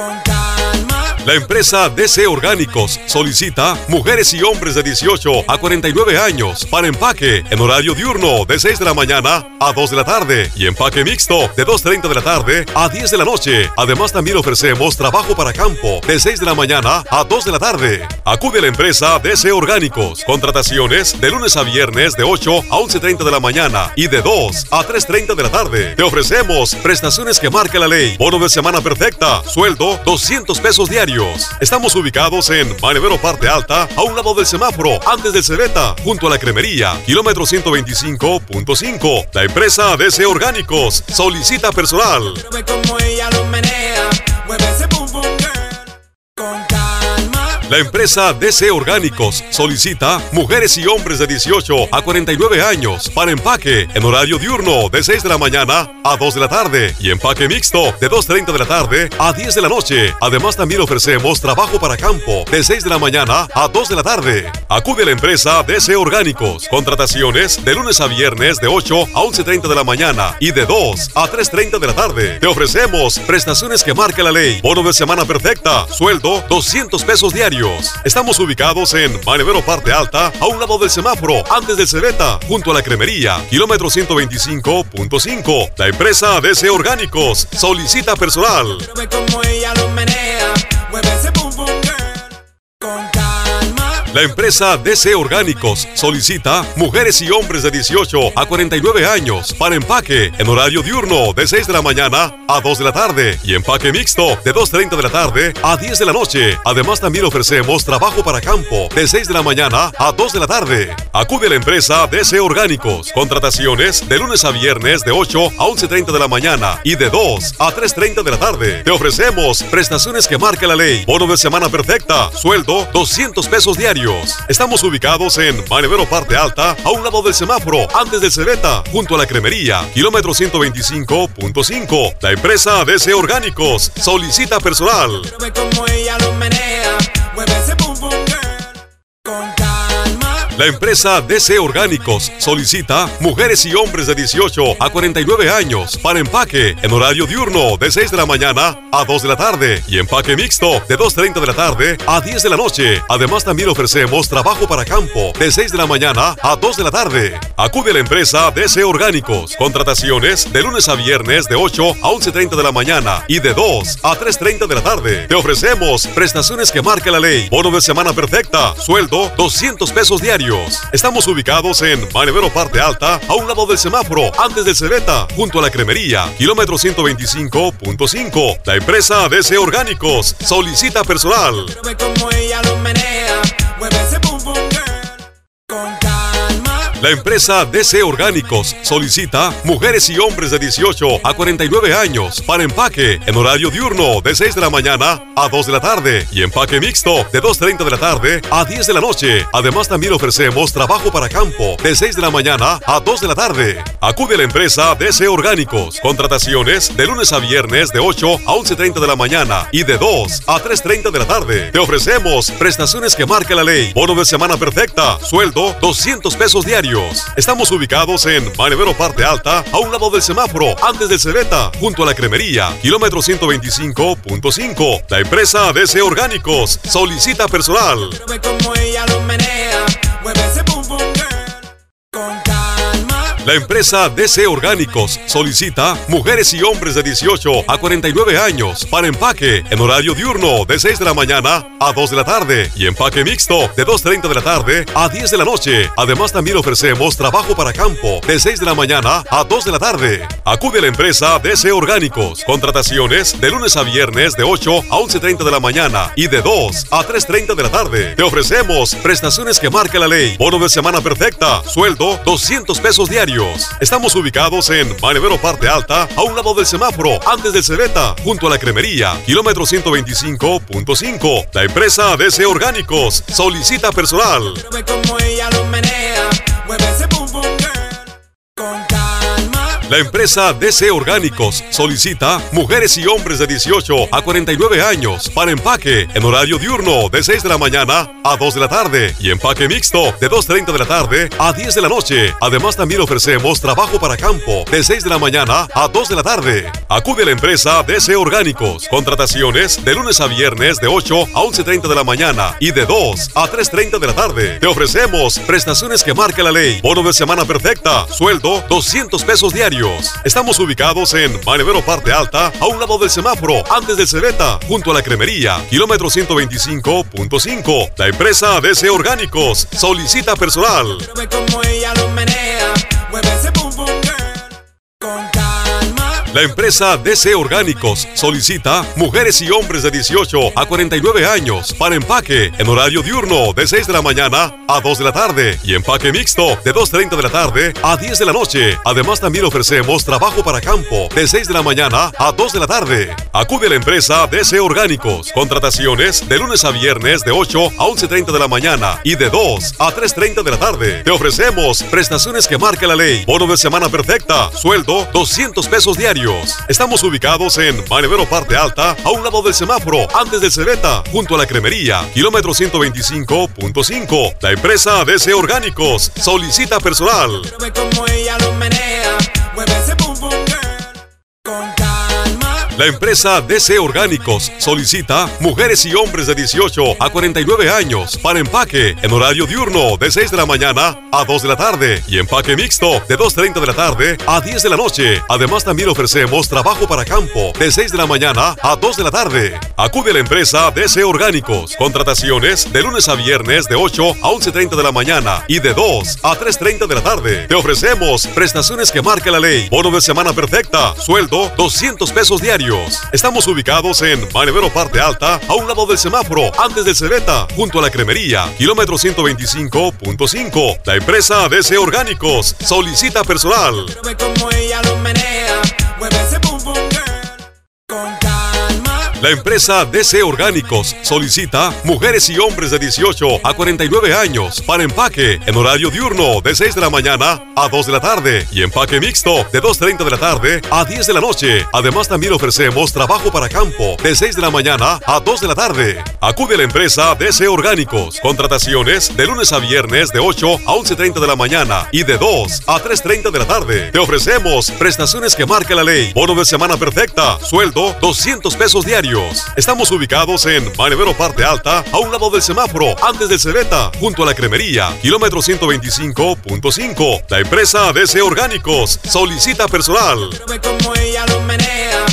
con La empresa DC Orgánicos solicita mujeres y hombres de 18 a 49 años para empaque en horario diurno de 6 de la mañana a 2 de la tarde y empaque mixto de 2.30 de la tarde a 10 de la noche. Además también ofrecemos trabajo para campo de 6 de la mañana a 2 de la tarde. Acude a la empresa DC Orgánicos. Contrataciones de lunes a viernes de 8 a 11.30 de la mañana y de 2 a 3.30 de la tarde. Te ofrecemos prestaciones que marca la ley. Bono de semana perfecta. Sueldo 200 pesos diarios. Estamos ubicados en Manevero Parte Alta, a un lado del semáforo, antes del Cebeta, junto a la cremería, kilómetro 125.5. La empresa DC Orgánicos solicita personal. La empresa DC Orgánicos solicita mujeres y hombres de 18 a 49 años para empaque en horario diurno de 6 de la mañana a 2 de la tarde y empaque mixto de 2.30 de la tarde a 10 de la noche. Además también ofrecemos trabajo para campo de 6 de la mañana a 2 de la tarde. Acude a la empresa DC Orgánicos. Contrataciones de lunes a viernes de 8 a 11.30 de la mañana y de 2 a 3.30 de la tarde. Te ofrecemos prestaciones que marca la ley. Bono de semana perfecta. Sueldo 200 pesos diarios. Estamos ubicados en Manevero Parte Alta, a un lado del semáforo, antes del Cebeta, junto a la cremería, kilómetro 125.5. La empresa DC Orgánicos solicita personal. Ella menea. La empresa DC Orgánicos solicita mujeres y hombres de 18 a 49 años para empaque en horario diurno de 6 de la mañana a 2 de la tarde y empaque mixto de 2.30 de la tarde a 10 de la noche. Además también ofrecemos trabajo para campo de 6 de la mañana a 2 de la tarde. Acude a la empresa DC Orgánicos. Contrataciones de lunes a viernes de 8 a 11.30 de la mañana y de 2 a 3.30 de la tarde. Te ofrecemos prestaciones que marca la ley. Bono de semana perfecta. Sueldo 200 pesos diarios. Estamos ubicados en Manevero Parte Alta, a un lado del semáforo, antes del Cebeta, junto a la cremería, kilómetro 125.5. La empresa DC Orgánicos solicita personal. La empresa DC Orgánicos solicita mujeres y hombres de 18 a 49 años para empaque en horario diurno de 6 de la mañana a 2 de la tarde y empaque mixto de 2.30 de la tarde a 10 de la noche. Además también ofrecemos trabajo para campo de 6 de la mañana a 2 de la tarde. Acude a la empresa DC Orgánicos. Contrataciones de lunes a viernes de 8 a 11.30 de la mañana y de 2 a 3.30 de la tarde. Te ofrecemos prestaciones que marca la ley. Bono de semana perfecta. Sueldo 200 pesos diarios. Estamos ubicados en Manevero Parte Alta, a un lado del semáforo, antes del Cebeta, junto a la cremería, kilómetro 125.5. La empresa DC Orgánicos solicita personal. La empresa DC Orgánicos solicita mujeres y hombres de 18 a 49 años para empaque en horario diurno de 6 de la mañana a 2 de la tarde y empaque mixto de 2.30 de la tarde a 10 de la noche. Además también ofrecemos trabajo para campo de 6 de la mañana a 2 de la tarde. Acude a la empresa DC Orgánicos. Contrataciones de lunes a viernes de 8 a 11.30 de la mañana y de 2 a 3.30 de la tarde. Te ofrecemos prestaciones que marca la ley. Bono de semana perfecta. Sueldo 200 pesos diarios. Estamos ubicados en Manevero Parte Alta, a un lado del semáforo, antes del Cebeta, junto a la cremería, kilómetro 125.5. La empresa DC Orgánicos solicita personal. La empresa DC Orgánicos solicita mujeres y hombres de 18 a 49 años para empaque en horario diurno de 6 de la mañana a 2 de la tarde y empaque mixto de 2.30 de la tarde a 10 de la noche. Además también ofrecemos trabajo para campo de 6 de la mañana a 2 de la tarde. Acude a la empresa DC Orgánicos. Contrataciones de lunes a viernes de 8 a 11.30 de la mañana y de 2 a 3.30 de la tarde. Te ofrecemos prestaciones que marca la ley. Bono de semana perfecta. Sueldo 200 pesos diarios. Estamos ubicados en Manevero Parte Alta, a un lado del semáforo, antes del Cebeta, junto a la cremería, kilómetro 125.5. La empresa DC Orgánicos solicita personal. Como ella menea. La empresa DC Orgánicos solicita mujeres y hombres de 18 a 49 años para empaque en horario diurno de 6 de la mañana a 2 de la tarde y empaque mixto de 2.30 de la tarde a 10 de la noche. Además también ofrecemos trabajo para campo de 6 de la mañana a 2 de la tarde. Acude a la empresa DC Orgánicos. Contrataciones de lunes a viernes de 8 a 11.30 de la mañana y de 2 a 3.30 de la tarde. Te ofrecemos prestaciones que marca la ley. Bono de semana perfecta. Sueldo 200 pesos diarios. Estamos ubicados en Manevero Parte Alta, a un lado del semáforo, antes del Cebeta, junto a la cremería, kilómetro 125.5. La empresa DC Orgánicos solicita personal. La empresa DC Orgánicos solicita mujeres y hombres de 18 a 49 años para empaque en horario diurno de 6 de la mañana a 2 de la tarde y empaque mixto de 2.30 de la tarde a 10 de la noche. Además también ofrecemos trabajo para campo de 6 de la mañana a 2 de la tarde. Acude a la empresa DC Orgánicos. Contrataciones de lunes a viernes de 8 a 11.30 de la mañana y de 2 a 3.30 de la tarde. Te ofrecemos prestaciones que marca la ley. Bono de semana perfecta. Sueldo 200 pesos diarios. Estamos ubicados en Manevero Parte Alta, a un lado del semáforo, antes del Cebeta, junto a la cremería, kilómetro 125.5. La empresa DC Orgánicos solicita personal. La empresa DC Orgánicos solicita mujeres y hombres de 18 a 49 años para empaque en horario diurno de 6 de la mañana a 2 de la tarde y empaque mixto de 2.30 de la tarde a 10 de la noche. Además también ofrecemos trabajo para campo de 6 de la mañana a 2 de la tarde. Acude a la empresa DC Orgánicos. Contrataciones de lunes a viernes de 8 a 11.30 de la mañana y de 2 a 3.30 de la tarde. Te ofrecemos prestaciones que marca la ley. Bono de semana perfecta. Sueldo 200 pesos diarios. Estamos ubicados en Manevero Parte Alta, a un lado del semáforo, antes del Cebeta, junto a la cremería, kilómetro 125.5. La empresa DC Orgánicos solicita personal. La empresa DC Orgánicos solicita mujeres y hombres de 18 a 49 años para empaque en horario diurno de 6 de la mañana a 2 de la tarde y empaque mixto de 2.30 de la tarde a 10 de la noche. Además también ofrecemos trabajo para campo de 6 de la mañana a 2 de la tarde. Acude a la empresa DC Orgánicos. Contrataciones de lunes a viernes de 8 a 11.30 de la mañana y de 2 a 3.30 de la tarde. Te ofrecemos prestaciones que marca la ley. Bono de semana perfecta. Sueldo 200 pesos diarios. Estamos ubicados en Manevero Parte Alta, a un lado del semáforo, antes del Cebeta, junto a la cremería, kilómetro 125.5. La empresa DC Orgánicos solicita personal. Como ella lo menea,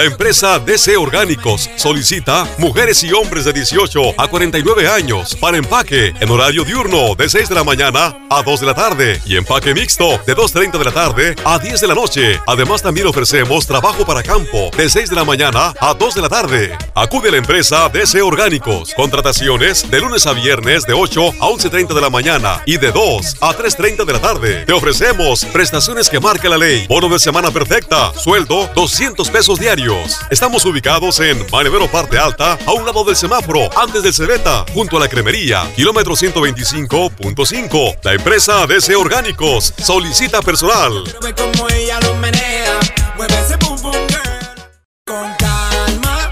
La empresa DC Orgánicos solicita mujeres y hombres de 18 a 49 años para empaque en horario diurno de 6 de la mañana a 2 de la tarde y empaque mixto de 2.30 de la tarde a 10 de la noche. Además también ofrecemos trabajo para campo de 6 de la mañana a 2 de la tarde. Acude a la empresa DC Orgánicos. Contrataciones de lunes a viernes de 8 a 11.30 de la mañana y de 2 a 3.30 de la tarde. Te ofrecemos prestaciones que marca la ley. Bono de semana perfecta. Sueldo 200 pesos diarios. Estamos ubicados en Manevero Parte Alta, a un lado del semáforo, antes del Cebeta, junto a la cremería, kilómetro 125.5. La empresa DC Orgánicos solicita personal.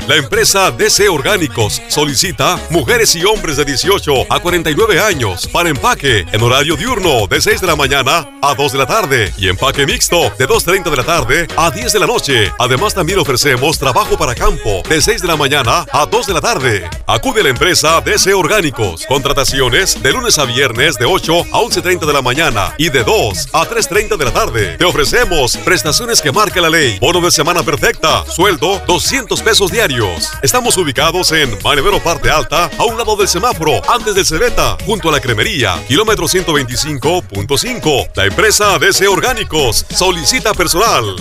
La empresa DC Orgánicos solicita mujeres y hombres de 18 a 49 años para empaque en horario diurno de 6 de la mañana a 2 de la tarde y empaque mixto de 2.30 de la tarde a 10 de la noche. Además también ofrecemos trabajo para campo de 6 de la mañana a 2 de la tarde. Acude a la empresa DC Orgánicos. Contrataciones de lunes a viernes de 8 a 11.30 de la mañana y de 2 a 3.30 de la tarde. Te ofrecemos prestaciones que marca la ley. Bono de semana perfecta. Sueldo 200 pesos diarios. Estamos ubicados en Manevero Parte Alta, a un lado del semáforo, antes del Cebeta, junto a la cremería, kilómetro 125.5. La empresa DC Orgánicos solicita personal.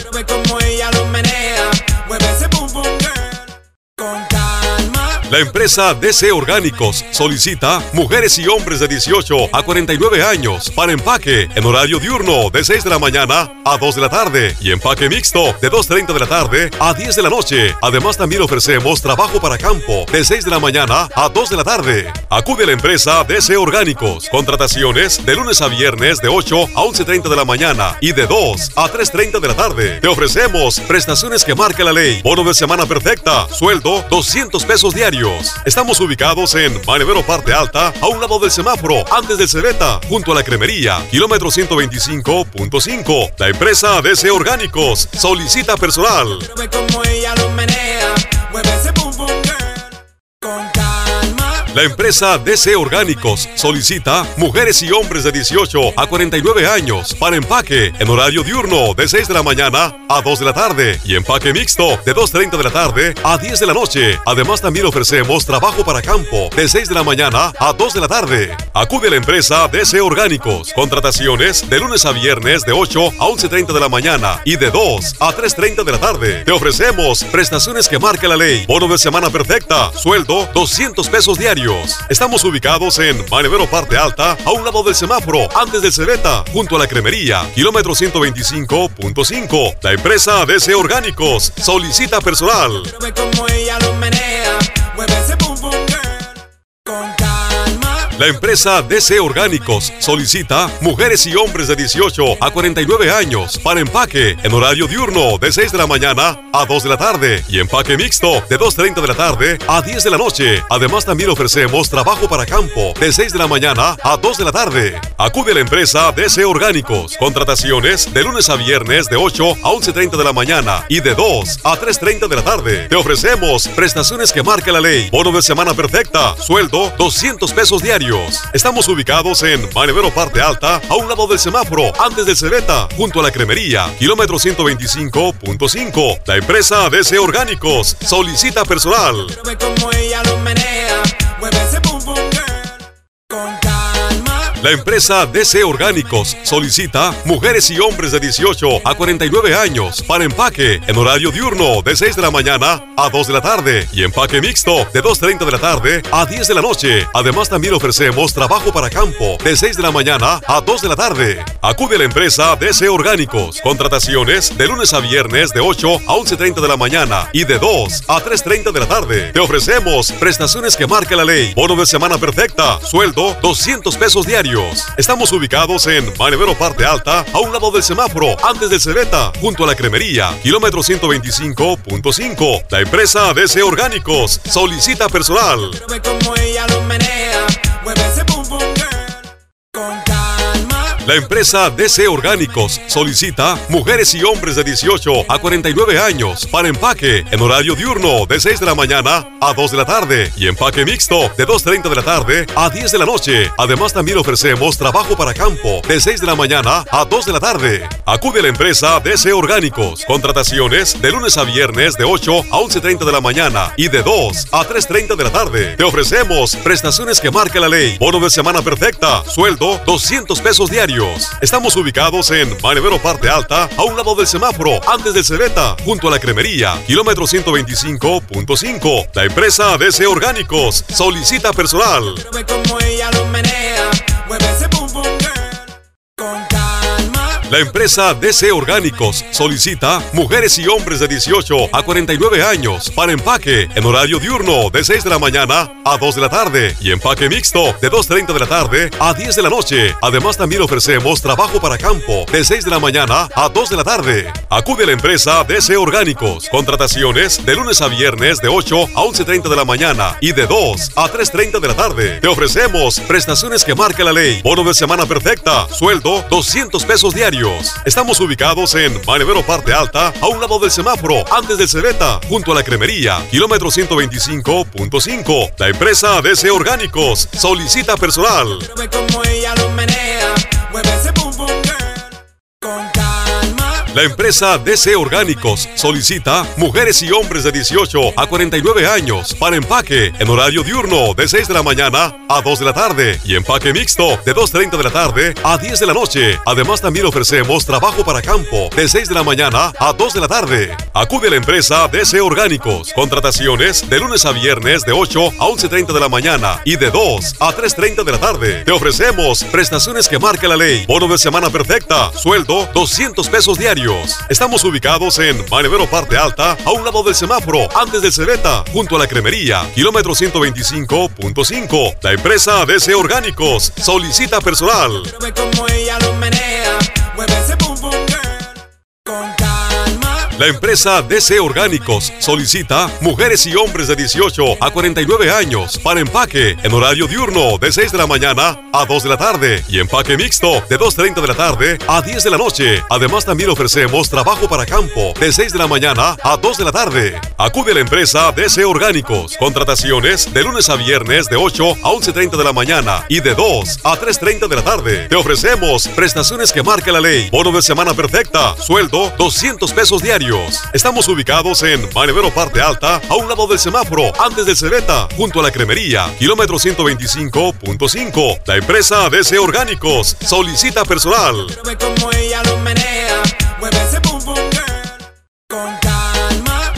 La empresa DC Orgánicos solicita mujeres y hombres de 18 a 49 años para empaque en horario diurno de 6 de la mañana a 2 de la tarde y empaque mixto de 2.30 de la tarde a 10 de la noche. Además también ofrecemos trabajo para campo de 6 de la mañana a 2 de la tarde. Acude a la empresa DC Orgánicos. Contrataciones de lunes a viernes de 8 a 11.30 de la mañana y de 2 a 3.30 de la tarde. Te ofrecemos prestaciones que marca la ley. Bono de semana perfecta. Sueldo 200 pesos diarios Estamos ubicados en Manevero Parte Alta, a un lado del semáforo, antes del Cebeta, junto a la cremería, kilómetro 125.5. La empresa DC Orgánicos solicita personal. La empresa DC Orgánicos solicita mujeres y hombres de 18 a 49 años para empaque en horario diurno de 6 de la mañana a 2 de la tarde y empaque mixto de 2.30 de la tarde a 10 de la noche. Además también ofrecemos trabajo para campo de 6 de la mañana a 2 de la tarde. Acude a la empresa DC Orgánicos. Contrataciones de lunes a viernes de 8 a 11.30 de la mañana y de 2 a 3.30 de la tarde. Te ofrecemos prestaciones que marca la ley. Bono de semana perfecta. Sueldo 200 pesos diarios Estamos ubicados en Manevero Parte Alta, a un lado del semáforo, antes del Cebeta, junto a la cremería, kilómetro 125.5. La empresa DC Orgánicos solicita personal. La empresa DC Orgánicos solicita mujeres y hombres de 18 a 49 años para empaque en horario diurno de 6 de la mañana a 2 de la tarde y empaque mixto de 2.30 de la tarde a 10 de la noche. Además también ofrecemos trabajo para campo de 6 de la mañana a 2 de la tarde. Acude a la empresa DC Orgánicos. Contrataciones de lunes a viernes de 8 a 11.30 de la mañana y de 2 a 3.30 de la tarde. Te ofrecemos prestaciones que marca la ley. Bono de semana perfecta. Sueldo 200 pesos diarios Estamos ubicados en Manevero Parte Alta, a un lado del semáforo, antes del Cebeta, junto a la cremería, kilómetro 125.5. La empresa DC Orgánicos solicita personal. La empresa DC Orgánicos solicita mujeres y hombres de 18 a 49 años para empaque en horario diurno de 6 de la mañana a 2 de la tarde y empaque mixto de 2.30 de la tarde a 10 de la noche. Además también ofrecemos trabajo para campo de 6 de la mañana a 2 de la tarde. Acude a la empresa DC Orgánicos. Contrataciones de lunes a viernes de 8 a 11.30 de la mañana y de 2 a 3.30 de la tarde. Te ofrecemos prestaciones que marca la ley. Bono de semana perfecta. Sueldo 200 pesos diarios Estamos ubicados en Manevero Parte Alta, a un lado del semáforo, antes del Cebeta, junto a la cremería, kilómetro 125.5. La empresa DC Orgánicos solicita personal. La empresa DC Orgánicos solicita mujeres y hombres de 18 a 49 años para empaque en horario diurno de 6 de la mañana a 2 de la tarde y empaque mixto de 2.30 de la tarde a 10 de la noche. Además también ofrecemos trabajo para campo de 6 de la mañana a 2 de la tarde. Acude a la empresa DC Orgánicos. Contrataciones de lunes a viernes de 8 a 11.30 de la mañana y de 2 a 3.30 de la tarde. Te ofrecemos prestaciones que marca la ley. Bono de semana perfecta. Sueldo 200 pesos diarios Estamos ubicados en Manevero Parte Alta, a un lado del semáforo, antes del Cebeta, junto a la cremería, kilómetro 125.5. La empresa DC Orgánicos solicita personal. La empresa DC Orgánicos solicita mujeres y hombres de 18 a 49 años para empaque en horario diurno de 6 de la mañana a 2 de la tarde y empaque mixto de 2.30 de la tarde a 10 de la noche. Además también ofrecemos trabajo para campo de 6 de la mañana a 2 de la tarde. Acude a la empresa DC Orgánicos. Contrataciones de lunes a viernes de 8 a 11.30 de la mañana y de 2 a 3.30 de la tarde. Te ofrecemos prestaciones que marca la ley. Bono de semana perfecta. Sueldo 200 pesos diarios Estamos ubicados en Manevero Parte Alta, a un lado del semáforo, antes del Cebeta, junto a la cremería, kilómetro 125.5. La empresa DC Orgánicos solicita personal. La empresa DC Orgánicos solicita mujeres y hombres de 18 a 49 años para empaque en horario diurno de 6 de la mañana a 2 de la tarde y empaque mixto de 2.30 de la tarde a 10 de la noche. Además también ofrecemos trabajo para campo de 6 de la mañana a 2 de la tarde. Acude a la empresa DC Orgánicos. Contrataciones de lunes a viernes de 8 a 11.30 de la mañana y de 2 a 3.30 de la tarde. Te ofrecemos prestaciones que marca la ley. Bono de semana perfecta. Sueldo 200 pesos diarios. Estamos ubicados en Manevero Parte Alta, a un lado del semáforo, antes del Cebeta, junto a la cremería, kilómetro 125.5. La empresa DC Orgánicos solicita personal. La empresa DC Orgánicos solicita mujeres y hombres de 18 a 49 años para empaque en horario diurno de 6 de la mañana a 2 de la tarde y empaque mixto de 2.30 de la tarde a 10 de la noche. Además también ofrecemos trabajo para campo de 6 de la mañana a 2 de la tarde. Acude a la empresa DC Orgánicos. Contrataciones de lunes a viernes de 8 a 11.30 de la mañana y de 2 a 3.30 de la tarde. Te ofrecemos prestaciones que marca la ley. Bono de semana perfecta. Sueldo 200 pesos diarios. Estamos ubicados en Manevero Parte Alta, a un lado del semáforo, antes del Cebeta, junto a la cremería, kilómetro 125.5. La empresa DC Orgánicos solicita personal.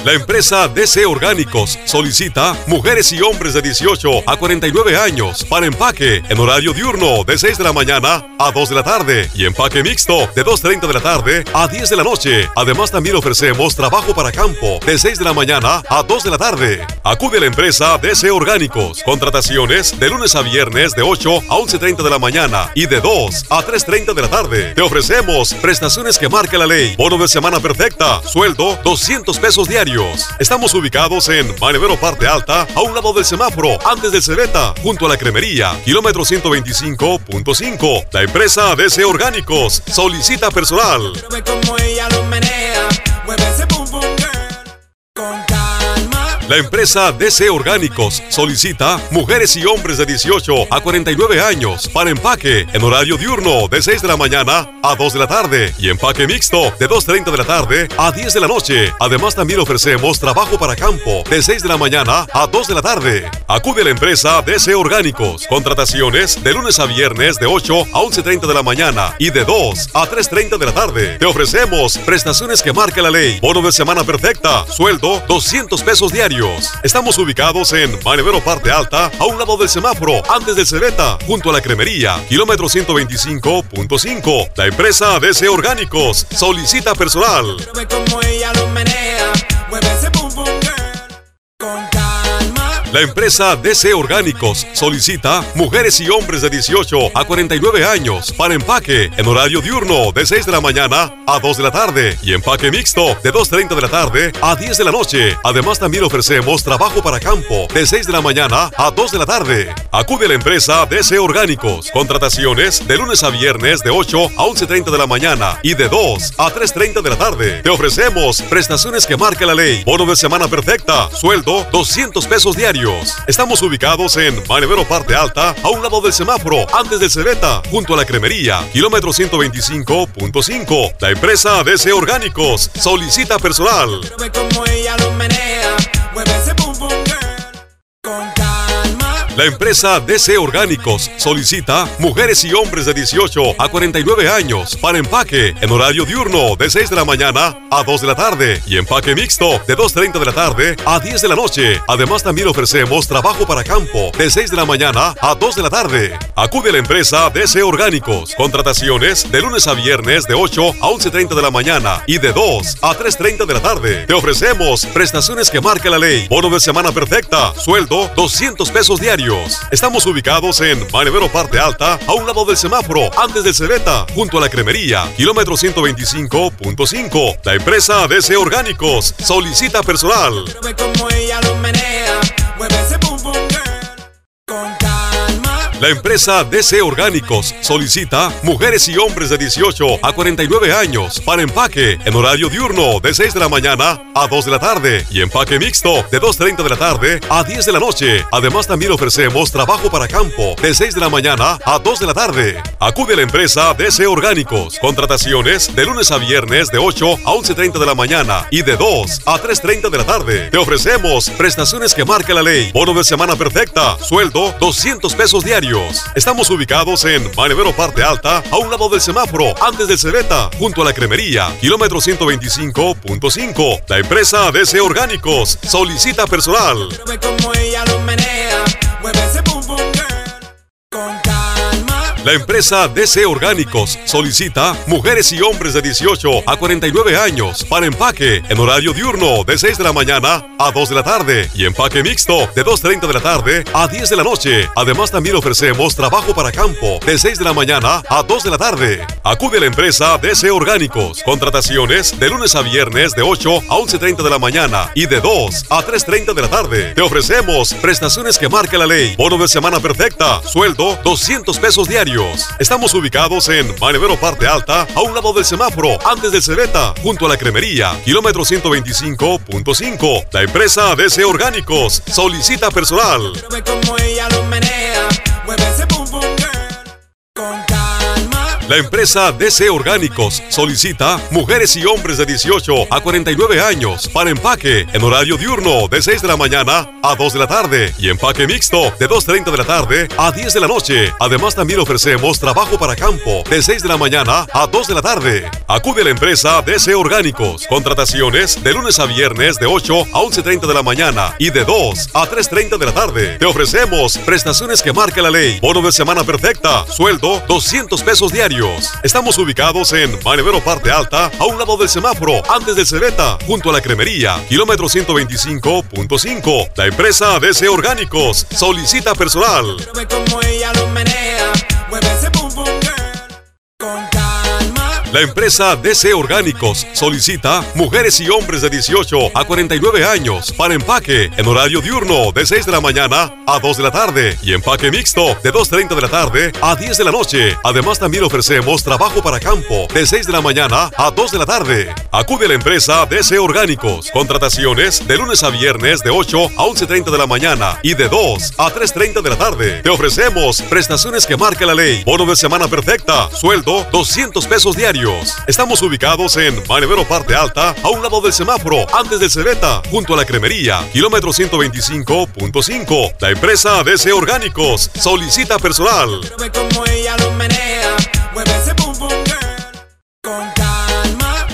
La empresa DC Orgánicos solicita mujeres y hombres de 18 a 49 años para empaque en horario diurno de 6 de la mañana a 2 de la tarde y empaque mixto de 2.30 de la tarde a 10 de la noche. Además también ofrecemos trabajo para campo de 6 de la mañana a 2 de la tarde. Acude a la empresa DC Orgánicos. Contrataciones de lunes a viernes de 8 a 11.30 de la mañana y de 2 a 3.30 de la tarde. Te ofrecemos prestaciones que marca la ley. Bono de semana perfecta. Sueldo 200 pesos diarios. Estamos ubicados en Manevero Parte Alta, a un lado del semáforo, antes del Cebeta, junto a la cremería, kilómetro 125.5. La empresa DC Orgánicos solicita personal. La empresa DC Orgánicos solicita mujeres y hombres de 18 a 49 años para empaque en horario diurno de 6 de la mañana a 2 de la tarde y empaque mixto de 2.30 de la tarde a 10 de la noche. Además también ofrecemos trabajo para campo de 6 de la mañana a 2 de la tarde. Acude a la empresa DC Orgánicos. Contrataciones de lunes a viernes de 8 a 11.30 de la mañana y de 2 a 3.30 de la tarde. Te ofrecemos prestaciones que marca la ley. Bono de semana perfecta. Sueldo 200 pesos diarios. Estamos ubicados en Manevero Parte Alta, a un lado del semáforo, antes del Cebeta, junto a la cremería, kilómetro 125.5. La empresa DC Orgánicos solicita personal. Ella menea, La empresa DC Orgánicos solicita mujeres y hombres de 18 a 49 años para empaque en horario diurno de 6 de la mañana a 2 de la tarde y empaque mixto de 2.30 de la tarde a 10 de la noche. Además también ofrecemos trabajo para campo de 6 de la mañana a 2 de la tarde. Acude a la empresa DC Orgánicos. Contrataciones de lunes a viernes de 8 a 11.30 de la mañana y de 2 a 3.30 de la tarde. Te ofrecemos prestaciones que marca la ley. Bono de semana perfecta. Sueldo 200 pesos diarios. Estamos ubicados en Manevero Parte Alta, a un lado del semáforo, antes del Cebeta, junto a la cremería, kilómetro 125.5. La empresa DC Orgánicos solicita personal. La empresa DC Orgánicos solicita mujeres y hombres de 18 a 49 años para empaque en horario diurno de 6 de la mañana a 2 de la tarde y empaque mixto de 2.30 de la tarde a 10 de la noche. Además también ofrecemos trabajo para campo de 6 de la mañana a 2 de la tarde. Acude a la empresa DC Orgánicos. Contrataciones de lunes a viernes de 8 a 11.30 de la mañana y de 2 a 3.30 de la tarde. Te ofrecemos prestaciones que marca la ley. Bono de semana perfecta. Sueldo 200 pesos diarios. Estamos ubicados en Manevero Parte Alta, a un lado del semáforo, antes del Cebeta, junto a la cremería, kilómetro 125.5. La empresa DC Orgánicos solicita personal. La empresa DC Orgánicos solicita mujeres y hombres de 18 a 49 años para empaque en horario diurno de 6 de la mañana a 2 de la tarde y empaque mixto de 2.30 de la tarde a 10 de la noche. Además también ofrecemos trabajo para campo de 6 de la mañana a 2 de la tarde. Acude a la empresa DC Orgánicos. Contrataciones de lunes a viernes de 8 a 11.30 de la mañana y de 2 a 3.30 de la tarde. Te ofrecemos prestaciones que marca la ley. Bono de semana perfecta. Sueldo 200 pesos diarios. Estamos ubicados en Manevero Parte Alta, a un lado del semáforo, antes del Cebeta, junto a la cremería, kilómetro 125.5. La empresa DC Orgánicos solicita personal. La empresa DC Orgánicos solicita mujeres y hombres de 18 a 49 años para empaque en horario diurno de 6 de la mañana a 2 de la tarde y empaque mixto de 2.30 de la tarde a 10 de la noche. Además también ofrecemos trabajo para campo de 6 de la mañana a 2 de la tarde. Acude a la empresa DC Orgánicos. Contrataciones de lunes a viernes de 8 a 11.30 de la mañana y de 2 a 3.30 de la tarde. Te ofrecemos prestaciones que marca la ley. Bono de semana perfecta. Sueldo 200 pesos diarios. Estamos ubicados en Manevero Parte Alta, a un lado del semáforo, antes del Cebeta, junto a la cremería, kilómetro 125.5. La empresa DC Orgánicos solicita personal. Ella menea, La empresa DC Orgánicos solicita mujeres y hombres de 18 a 49 años para empaque en horario diurno de 6 de la mañana a 2 de la tarde y empaque mixto de 2.30 de la tarde a 10 de la noche. Además también ofrecemos trabajo para campo de 6 de la mañana a 2 de la tarde. Acude a la empresa DC Orgánicos. Contrataciones de lunes a viernes de 8 a 11.30 de la mañana y de 2 a 3.30 de la tarde. Te ofrecemos prestaciones que marca la ley. Bono de semana perfecta. Sueldo 200 pesos diarios. Estamos ubicados en Manevero Parte Alta, a un lado del semáforo, antes del Cebeta, junto a la cremería, kilómetro 125.5. La empresa DC Orgánicos solicita personal. La empresa DC Orgánicos solicita mujeres y hombres de 18 a 49 años para empaque en horario diurno de 6 de la mañana a 2 de la tarde y empaque mixto de 2.30 de la tarde a 10 de la noche. Además también ofrecemos trabajo para campo de 6 de la mañana a 2 de la tarde. Acude a la empresa DC Orgánicos. Contrataciones de lunes a viernes de 8 a 11.30 de la mañana y de 2 a 3.30 de la tarde. Te ofrecemos prestaciones que marca la ley. Bono de semana perfecta. Sueldo 200 pesos diarios. Estamos ubicados en Manevero Parte Alta, a un lado del semáforo, antes del Cebeta, junto a la cremería, kilómetro 125.5. La empresa DC Orgánicos solicita personal.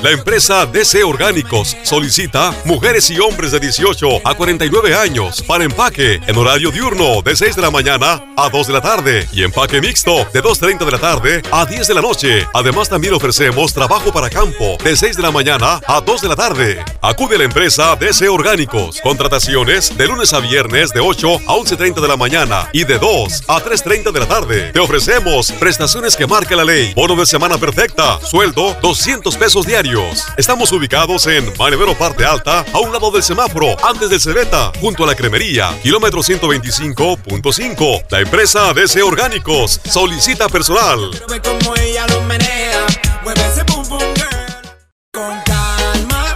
La empresa DC Orgánicos solicita mujeres y hombres de 18 a 49 años para empaque en horario diurno de 6 de la mañana a 2 de la tarde y empaque mixto de 2.30 de la tarde a 10 de la noche. Además también ofrecemos trabajo para campo de 6 de la mañana a 2 de la tarde. Acude a la empresa DC Orgánicos. Contrataciones de lunes a viernes de 8 a 11.30 de la mañana y de 2 a 3.30 de la tarde. Te ofrecemos prestaciones que marca la ley. Bono de semana perfecta. Sueldo 200 pesos diarios. Estamos ubicados en Manevero Parte Alta, a un lado del semáforo, antes del Cebeta, junto a la cremería, kilómetro 125.5. La empresa DC Orgánicos solicita personal.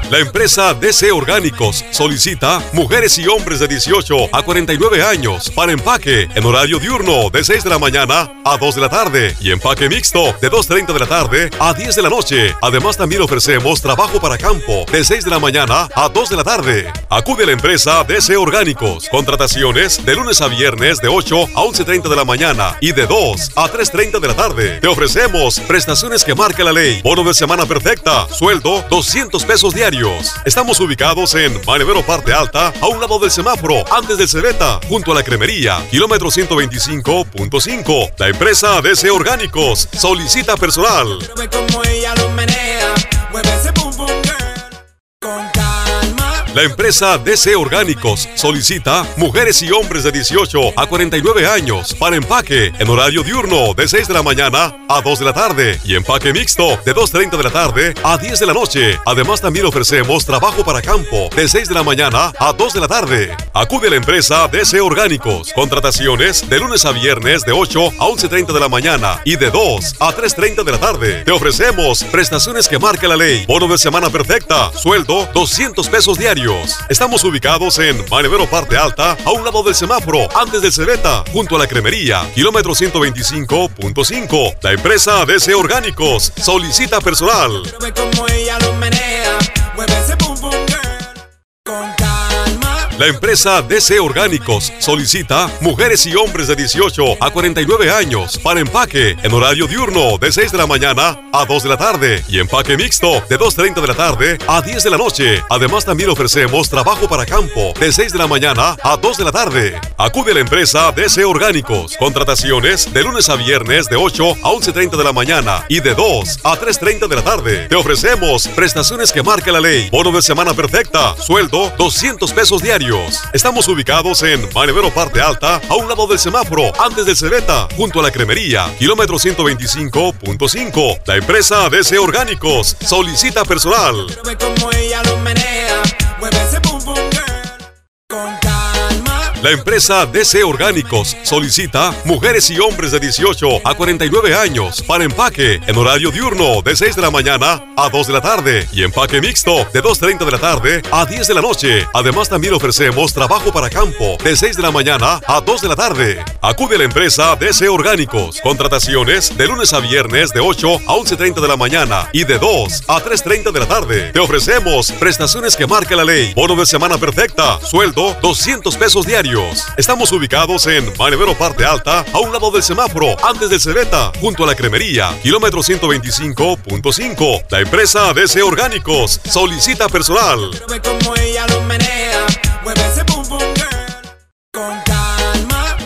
La empresa DC Orgánicos solicita mujeres y hombres de 18 a 49 años para empaque en horario diurno de 6 de la mañana a 2 de la tarde y empaque mixto de 2.30 de la tarde a 10 de la noche. Además también ofrecemos trabajo para campo de 6 de la mañana a 2 de la tarde. Acude a la empresa DC Orgánicos. Contrataciones de lunes a viernes de 8 a 11.30 de la mañana y de 2 a 3.30 de la tarde. Te ofrecemos prestaciones que marca la ley. Bono de semana perfecta. Sueldo 200 pesos diarios. Estamos ubicados en Manevero Parte Alta, a un lado del semáforo, antes del Cebeta, junto a la cremería, kilómetro 125.5. La empresa DC Orgánicos solicita personal. Como ella lo menea, La empresa DC Orgánicos solicita mujeres y hombres de 18 a 49 años para empaque en horario diurno de 6 de la mañana a 2 de la tarde y empaque mixto de 2.30 de la tarde a 10 de la noche. Además también ofrecemos trabajo para campo de 6 de la mañana a 2 de la tarde. Acude a la empresa DC Orgánicos. Contrataciones de lunes a viernes de 8 a 11.30 de la mañana y de 2 a 3.30 de la tarde. Te ofrecemos prestaciones que marca la ley. Bono de semana perfecta. Sueldo 200 pesos diarios. Estamos ubicados en Manevero Parte Alta, a un lado del semáforo, antes del Cebeta, junto a la cremería, kilómetro 125.5. La empresa DC Orgánicos solicita personal. La empresa DC Orgánicos solicita mujeres y hombres de 18 a 49 años para empaque en horario diurno de 6 de la mañana a 2 de la tarde y empaque mixto de 2.30 de la tarde a 10 de la noche. Además también ofrecemos trabajo para campo de 6 de la mañana a 2 de la tarde. Acude a la empresa DC Orgánicos. Contrataciones de lunes a viernes de 8 a 11.30 de la mañana y de 2 a 3.30 de la tarde. Te ofrecemos prestaciones que marca la ley. Bono de semana perfecta. Sueldo 200 pesos diarios. Estamos ubicados en Manevero Parte Alta, a un lado del semáforo, antes del Cebeta, junto a la cremería, kilómetro 125.5. La empresa DC Orgánicos solicita personal. La empresa DC Orgánicos solicita mujeres y hombres de 18 a 49 años para empaque en horario diurno de 6 de la mañana a 2 de la tarde y empaque mixto de 2.30 de la tarde a 10 de la noche. Además también ofrecemos trabajo para campo de 6 de la mañana a 2 de la tarde. Acude a la empresa DC Orgánicos. Contrataciones de lunes a viernes de 8 a 11.30 de la mañana y de 2 a 3.30 de la tarde. Te ofrecemos prestaciones que marca la ley. Bono de semana perfecta. Sueldo 200 pesos diarios. Estamos ubicados en Manevero Parte Alta, a un lado del semáforo, antes del Cebeta, junto a la cremería, kilómetro 125.5. La empresa DC Orgánicos solicita personal.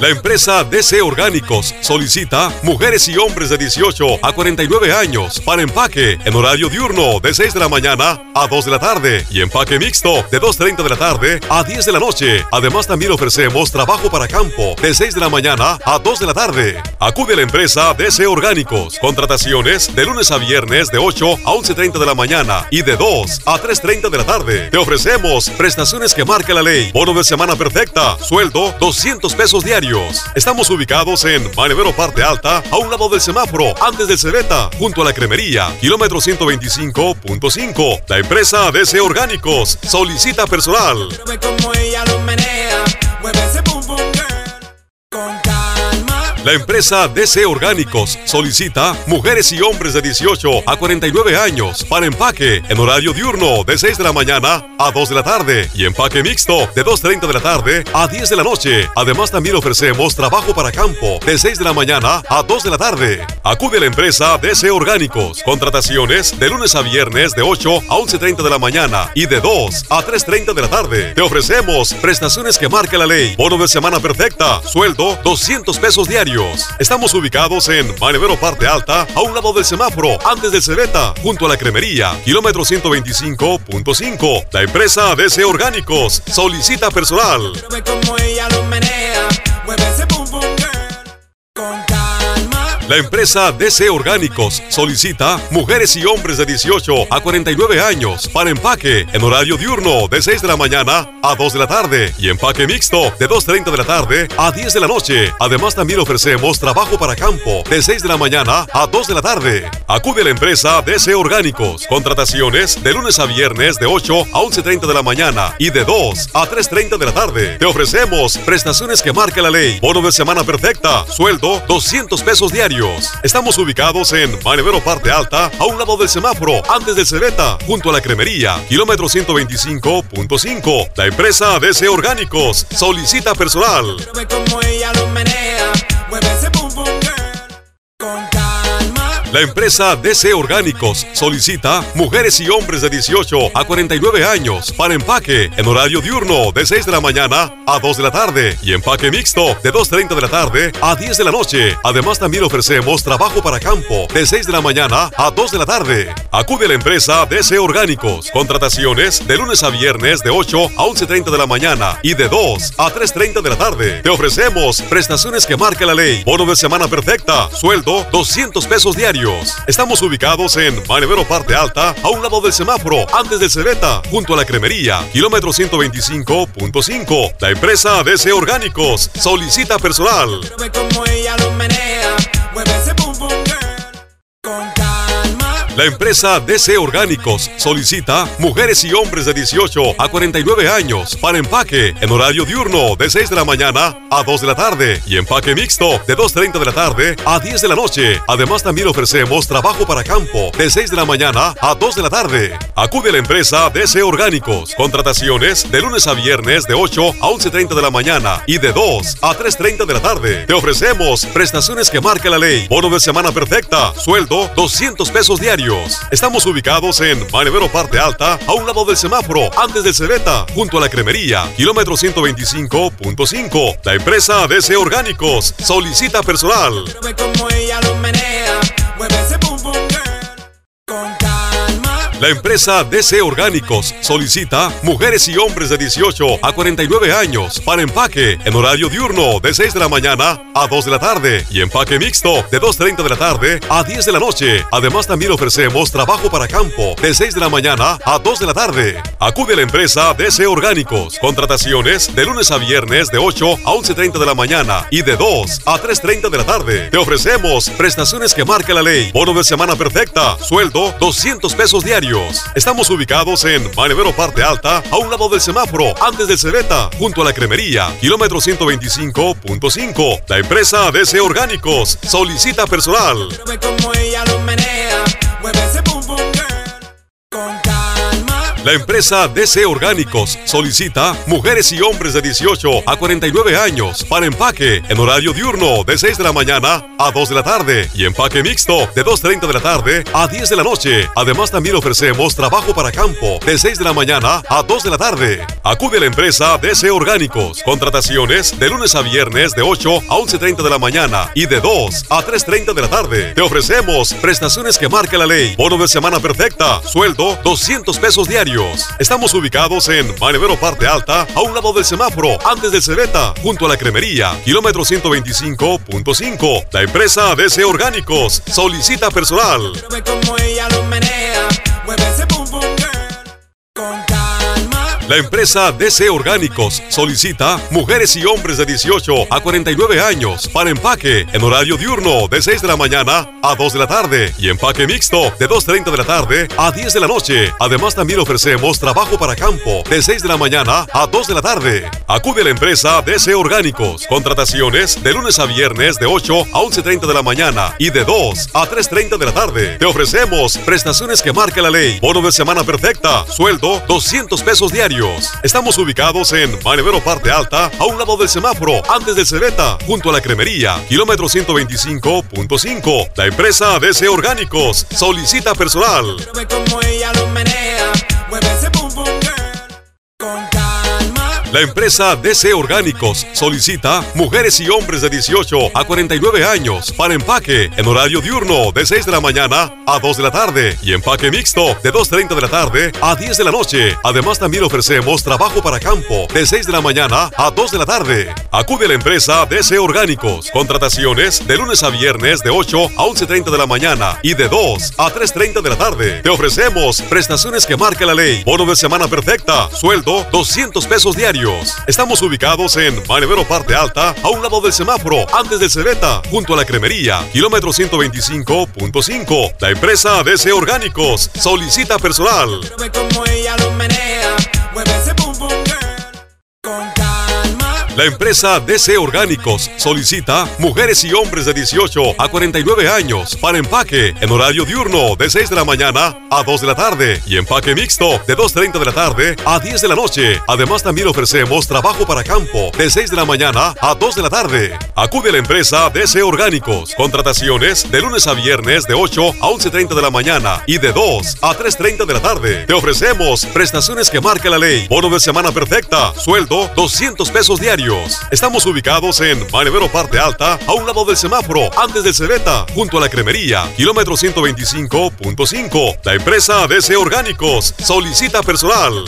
La empresa DC Orgánicos solicita mujeres y hombres de 18 a 49 años para empaque en horario diurno de 6 de la mañana a 2 de la tarde y empaque mixto de 2.30 de la tarde a 10 de la noche. Además también ofrecemos trabajo para campo de 6 de la mañana a 2 de la tarde. Acude a la empresa DC Orgánicos. Contrataciones de lunes a viernes de 8 a 11.30 de la mañana y de 2 a 3.30 de la tarde. Te ofrecemos prestaciones que marca la ley. Bono de semana perfecta. Sueldo 200 pesos diarios. Estamos ubicados en Manevero Parte Alta, a un lado del semáforo, antes del Cebeta, junto a la cremería, kilómetro 125.5. La empresa DC Orgánicos solicita personal. Ella menea, La empresa DC Orgánicos solicita mujeres y hombres de 18 a 49 años para empaque en horario diurno de 6 de la mañana a 2 de la tarde y empaque mixto de 2.30 de la tarde a 10 de la noche. Además también ofrecemos trabajo para campo de 6 de la mañana a 2 de la tarde. Acude a la empresa DC Orgánicos. Contrataciones de lunes a viernes de 8 a 11.30 de la mañana y de 2 a 3.30 de la tarde. Te ofrecemos prestaciones que marca la ley. Bono de semana perfecta. Sueldo 200 pesos diarios. Estamos ubicados en Manevero Parte Alta, a un lado del semáforo, antes del Cebeta, junto a la cremería, kilómetro 125.5. La empresa DC Orgánicos solicita personal. La empresa DC Orgánicos solicita mujeres y hombres de 18 a 49 años para empaque en horario diurno de 6 de la mañana a 2 de la tarde y empaque mixto de 2.30 de la tarde a 10 de la noche. Además también ofrecemos trabajo para campo de 6 de la mañana a 2 de la tarde. Acude a la empresa DC Orgánicos. Contrataciones de lunes a viernes de 8 a 11.30 de la mañana y de 2 a 3.30 de la tarde. Te ofrecemos prestaciones que marca la ley. Bono de semana perfecta. Sueldo 200 pesos diarios. Estamos ubicados en Manevero Parte Alta, a un lado del semáforo, antes del Cebeta, junto a la cremería, kilómetro 125.5. La empresa DC Orgánicos solicita personal. La empresa DC Orgánicos solicita mujeres y hombres de 18 a 49 años para empaque en horario diurno de 6 de la mañana a 2 de la tarde y empaque mixto de 2.30 de la tarde a 10 de la noche. Además también ofrecemos trabajo para campo de 6 de la mañana a 2 de la tarde. Acude a la empresa DC Orgánicos. Contrataciones de lunes a viernes de 8 a 11.30 de la mañana y de 2 a 3.30 de la tarde. Te ofrecemos prestaciones que marca la ley. Bono de semana perfecta. Sueldo 200 pesos diarios. Estamos ubicados en Manevero Parte Alta, a un lado del semáforo, antes del Cebeta, junto a la cremería, kilómetro 125.5. La empresa DC Orgánicos solicita personal. La empresa DC Orgánicos solicita mujeres y hombres de 18 a 49 años para empaque en horario diurno de 6 de la mañana a 2 de la tarde y empaque mixto de 2.30 de la tarde a 10 de la noche. Además también ofrecemos trabajo para campo de 6 de la mañana a 2 de la tarde. Acude a la empresa DC Orgánicos. Contrataciones de lunes a viernes de 8 a 11.30 de la mañana y de 2 a 3.30 de la tarde. Te ofrecemos prestaciones que marca la ley. Bono de semana perfecta. Sueldo 200 pesos diarios. Estamos ubicados en Manevero Parte Alta, a un lado del semáforo, antes del Cebeta, junto a la cremería, kilómetro 125.5. La empresa DC Orgánicos solicita personal. Como ella lo menea, La empresa DC Orgánicos solicita mujeres y hombres de 18 a 49 años para empaque en horario diurno de 6 de la mañana a 2 de la tarde y empaque mixto de 2.30 de la tarde a 10 de la noche. Además también ofrecemos trabajo para campo de 6 de la mañana a 2 de la tarde. Acude a la empresa DC Orgánicos. Contrataciones de lunes a viernes de 8 a 11.30 de la mañana y de 2 a 3.30 de la tarde. Te ofrecemos prestaciones que marca la ley. Bono de semana perfecta. Sueldo 200 pesos diarios. Estamos ubicados en Manevero Parte Alta, a un lado del semáforo, antes del Cebeta, junto a la cremería, kilómetro 125.5. La empresa DC Orgánicos solicita personal. Ella menea, La empresa DC Orgánicos solicita mujeres y hombres de 18 a 49 años para empaque en horario diurno de 6 de la mañana a 2 de la tarde y empaque mixto de 2.30 de la tarde a 10 de la noche. Además también ofrecemos trabajo para campo de 6 de la mañana a 2 de la tarde. Acude a la empresa DC Orgánicos. Contrataciones de lunes a viernes de 8 a 11.30 de la mañana y de 2 a 3.30 de la tarde. Te ofrecemos prestaciones que marca la ley. Bono de semana perfecta. Sueldo 200 pesos diarios. Estamos ubicados en Manevero Parte Alta, a un lado del semáforo, antes del Cebeta, junto a la cremería, kilómetro 125.5. La empresa DC Orgánicos solicita personal. La empresa DC Orgánicos solicita mujeres y hombres de 18 a 49 años para empaque en horario diurno de 6 de la mañana a 2 de la tarde y empaque mixto de 2.30 de la tarde a 10 de la noche. Además también ofrecemos trabajo para campo de 6 de la mañana a 2 de la tarde. Acude a la empresa DC Orgánicos. Contrataciones de lunes a viernes de 8 a 11.30 de la mañana y de 2 a 3.30 de la tarde. Te ofrecemos prestaciones que marca la ley. Bono de semana perfecta. Sueldo 200 pesos diarios. Estamos ubicados en Manevero Parte Alta, a un lado del semáforo, antes del Cebeta, junto a la cremería, kilómetro 125.5. La empresa DC Orgánicos solicita personal. La empresa DC Orgánicos solicita mujeres y hombres de 18 a 49 años para empaque en horario diurno de 6 de la mañana a 2 de la tarde y empaque mixto de 2.30 de la tarde a 10 de la noche. Además también ofrecemos trabajo para campo de 6 de la mañana a 2 de la tarde. Acude a la empresa DC Orgánicos. Contrataciones de lunes a viernes de 8 a 11.30 de la mañana y de 2 a 3.30 de la tarde. Te ofrecemos prestaciones que marca la ley. Bono de semana perfecta. Sueldo 200 pesos diarios. Estamos ubicados en Manevero Parte Alta, a un lado del semáforo, antes del Cebeta, junto a la cremería, kilómetro 125.5. La empresa DC Orgánicos solicita personal. Ella menea, La empresa DC Orgánicos solicita mujeres y hombres de 18 a 49 años para empaque en horario diurno de 6 de la mañana a 2 de la tarde y empaque mixto de 2.30 de la tarde a 10 de la noche. Además también ofrecemos trabajo para campo de 6 de la mañana a 2 de la tarde. Acude a la empresa DC Orgánicos. Contrataciones de lunes a viernes de 8 a 11.30 de la mañana y de 2 a 3.30 de la tarde. Te ofrecemos prestaciones que marca la ley. Bono de semana perfecta. Sueldo 200 pesos diarios Estamos ubicados en Manevero Parte Alta, a un lado del semáforo, antes del Cebeta, junto a la cremería, kilómetro 125.5. La empresa DC Orgánicos solicita personal.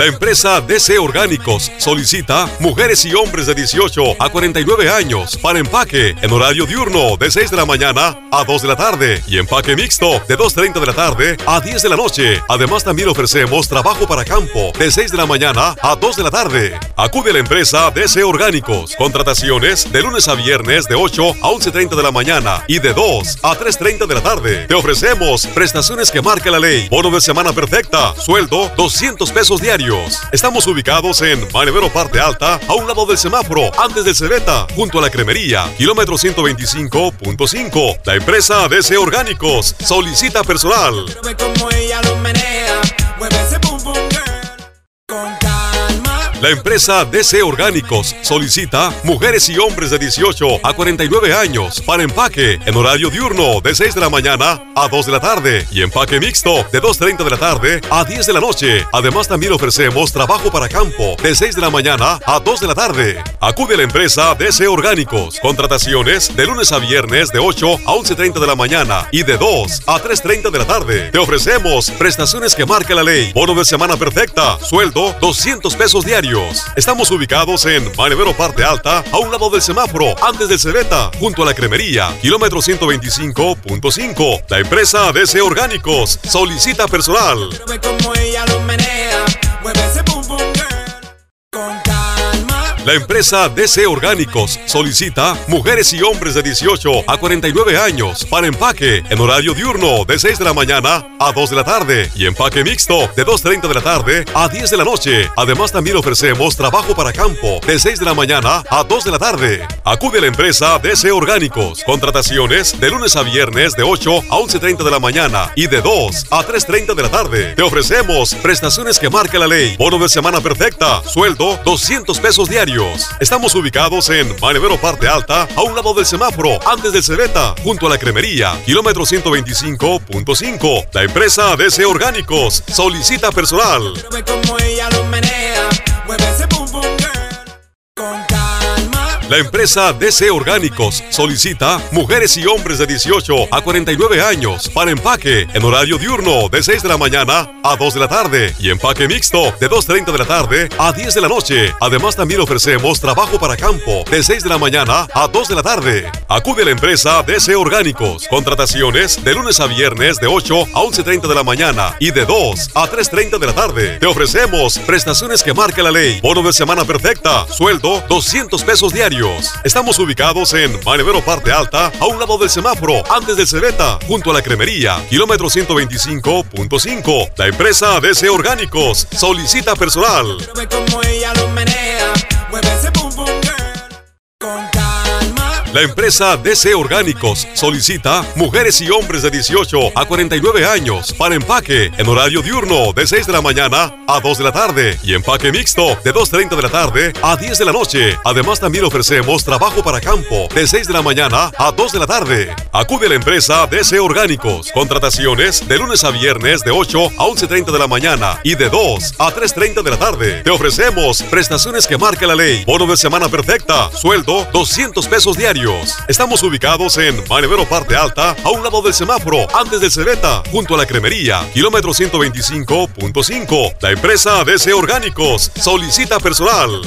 La empresa DC Orgánicos solicita mujeres y hombres de 18 a 49 años para empaque en horario diurno de 6 de la mañana a 2 de la tarde y empaque mixto de 2.30 de la tarde a 10 de la noche. Además también ofrecemos trabajo para campo de 6 de la mañana a 2 de la tarde. Acude a la empresa DC Orgánicos. Contrataciones de lunes a viernes de 8 a 11.30 de la mañana y de 2 a 3.30 de la tarde. Te ofrecemos prestaciones que marca la ley. Bono de semana perfecta. Sueldo 200 pesos diarios Estamos ubicados en Manevero Parte Alta, a un lado del semáforo, antes del Cebeta, junto a la cremería, kilómetro 125.5. La empresa DC Orgánicos solicita personal. La empresa DC Orgánicos solicita mujeres y hombres de 18 a 49 años para empaque en horario diurno de 6 de la mañana a 2 de la tarde y empaque mixto de 2.30 de la tarde a 10 de la noche. Además también ofrecemos trabajo para campo de 6 de la mañana a 2 de la tarde. Acude a la empresa DC Orgánicos. Contrataciones de lunes a viernes de 8 a 11.30 de la mañana y de 2 a 3.30 de la tarde. Te ofrecemos prestaciones que marca la ley. Bono de semana perfecta. Sueldo 200 pesos diarios Estamos ubicados en Manevero Parte Alta, a un lado del semáforo, antes del Cebeta, junto a la cremería, kilómetro 125.5. La empresa DC Orgánicos solicita personal. La empresa DC Orgánicos solicita mujeres y hombres de 18 a 49 años para empaque en horario diurno de 6 de la mañana a 2 de la tarde y empaque mixto de 2.30 de la tarde a 10 de la noche. Además también ofrecemos trabajo para campo de 6 de la mañana a 2 de la tarde. Acude a la empresa DC Orgánicos. Contrataciones de lunes a viernes de 8 a 11.30 de la mañana y de 2 a 3.30 de la tarde. Te ofrecemos prestaciones que marca la ley. Bono de semana perfecta. Sueldo 200 pesos diarios Estamos ubicados en Manevero Parte Alta, a un lado del semáforo, antes del Cebeta, junto a la cremería, kilómetro 125.5. La empresa DC Orgánicos solicita personal. La empresa DC Orgánicos solicita mujeres y hombres de 18 a 49 años para empaque en horario diurno de 6 de la mañana a 2 de la tarde y empaque mixto de 2.30 de la tarde a 10 de la noche. Además también ofrecemos trabajo para campo de 6 de la mañana a 2 de la tarde. Acude a la empresa DC Orgánicos. Contrataciones de lunes a viernes de 8 a 11.30 de la mañana y de 2 a 3.30 de la tarde. Te ofrecemos prestaciones que marca la ley. Bono de semana perfecta. Sueldo 200 pesos diarios Estamos ubicados en Manevero Parte Alta, a un lado del semáforo, antes del Cebeta, junto a la cremería, kilómetro 125.5. La empresa DC Orgánicos solicita personal. La empresa DC Orgánicos solicita mujeres y hombres de 18 a 49 años para empaque en horario diurno de 6 de la mañana a 2 de la tarde y empaque mixto de 2.30 de la tarde a 10 de la noche. Además también ofrecemos trabajo para campo de 6 de la mañana a 2 de la tarde. Acude a la empresa DC Orgánicos. Contrataciones de lunes a viernes de 8 a 11.30 de la mañana y de 2 a 3.30 de la tarde. Te ofrecemos prestaciones que marca la ley. Bono de semana perfecta. Sueldo 200 pesos diarios Estamos ubicados en Manevero Parte Alta, a un lado del semáforo, antes del Cebeta, junto a la cremería, kilómetro 125.5. La empresa DC Orgánicos solicita personal.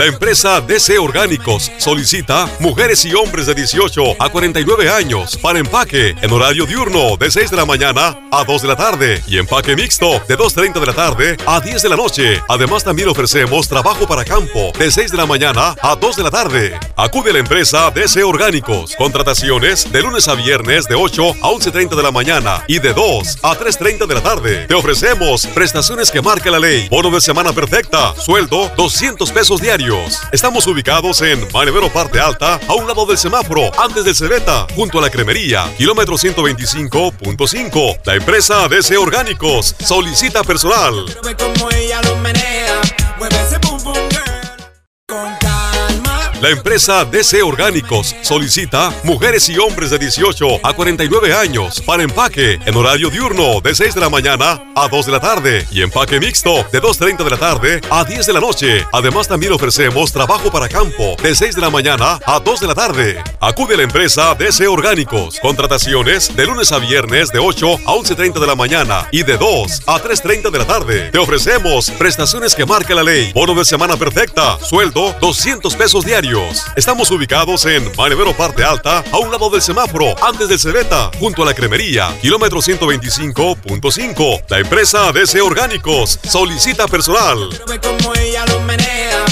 La empresa DC Orgánicos solicita mujeres y hombres de 18 a 49 años para empaque en horario diurno de 6 de la mañana a 2 de la tarde y empaque mixto de 2.30 de la tarde a 10 de la noche. Además también ofrecemos trabajo para campo de 6 de la mañana a 2 de la tarde. Acude a la empresa DC Orgánicos. Contrataciones de lunes a viernes de 8 a 11.30 de la mañana y de 2 a 3.30 de la tarde. Te ofrecemos prestaciones que marca la ley. Bono de semana perfecta. Sueldo 200 pesos diarios. Estamos ubicados en Manevero Parte Alta, a un lado del semáforo, antes del Cebeta, junto a la cremería, kilómetro 125.5. La empresa DC Orgánicos solicita personal. Como ella lo La empresa DC Orgánicos solicita mujeres y hombres de 18 a 49 años para empaque en horario diurno de 6 de la mañana a 2 de la tarde y empaque mixto de 2.30 de la tarde a 10 de la noche. Además también ofrecemos trabajo para campo de 6 de la mañana a 2 de la tarde. Acude a la empresa DC Orgánicos. Contrataciones de lunes a viernes de 8 a 11.30 de la mañana y de 2 a 3.30 de la tarde. Te ofrecemos prestaciones que marca la ley. Bono de semana perfecta. Sueldo 200 pesos diarios. Estamos ubicados en Manevero Parte Alta, a un lado del semáforo, antes del Cebeta, junto a la cremería, kilómetro 125.5. La empresa DC Orgánicos solicita personal. Ella lo menea,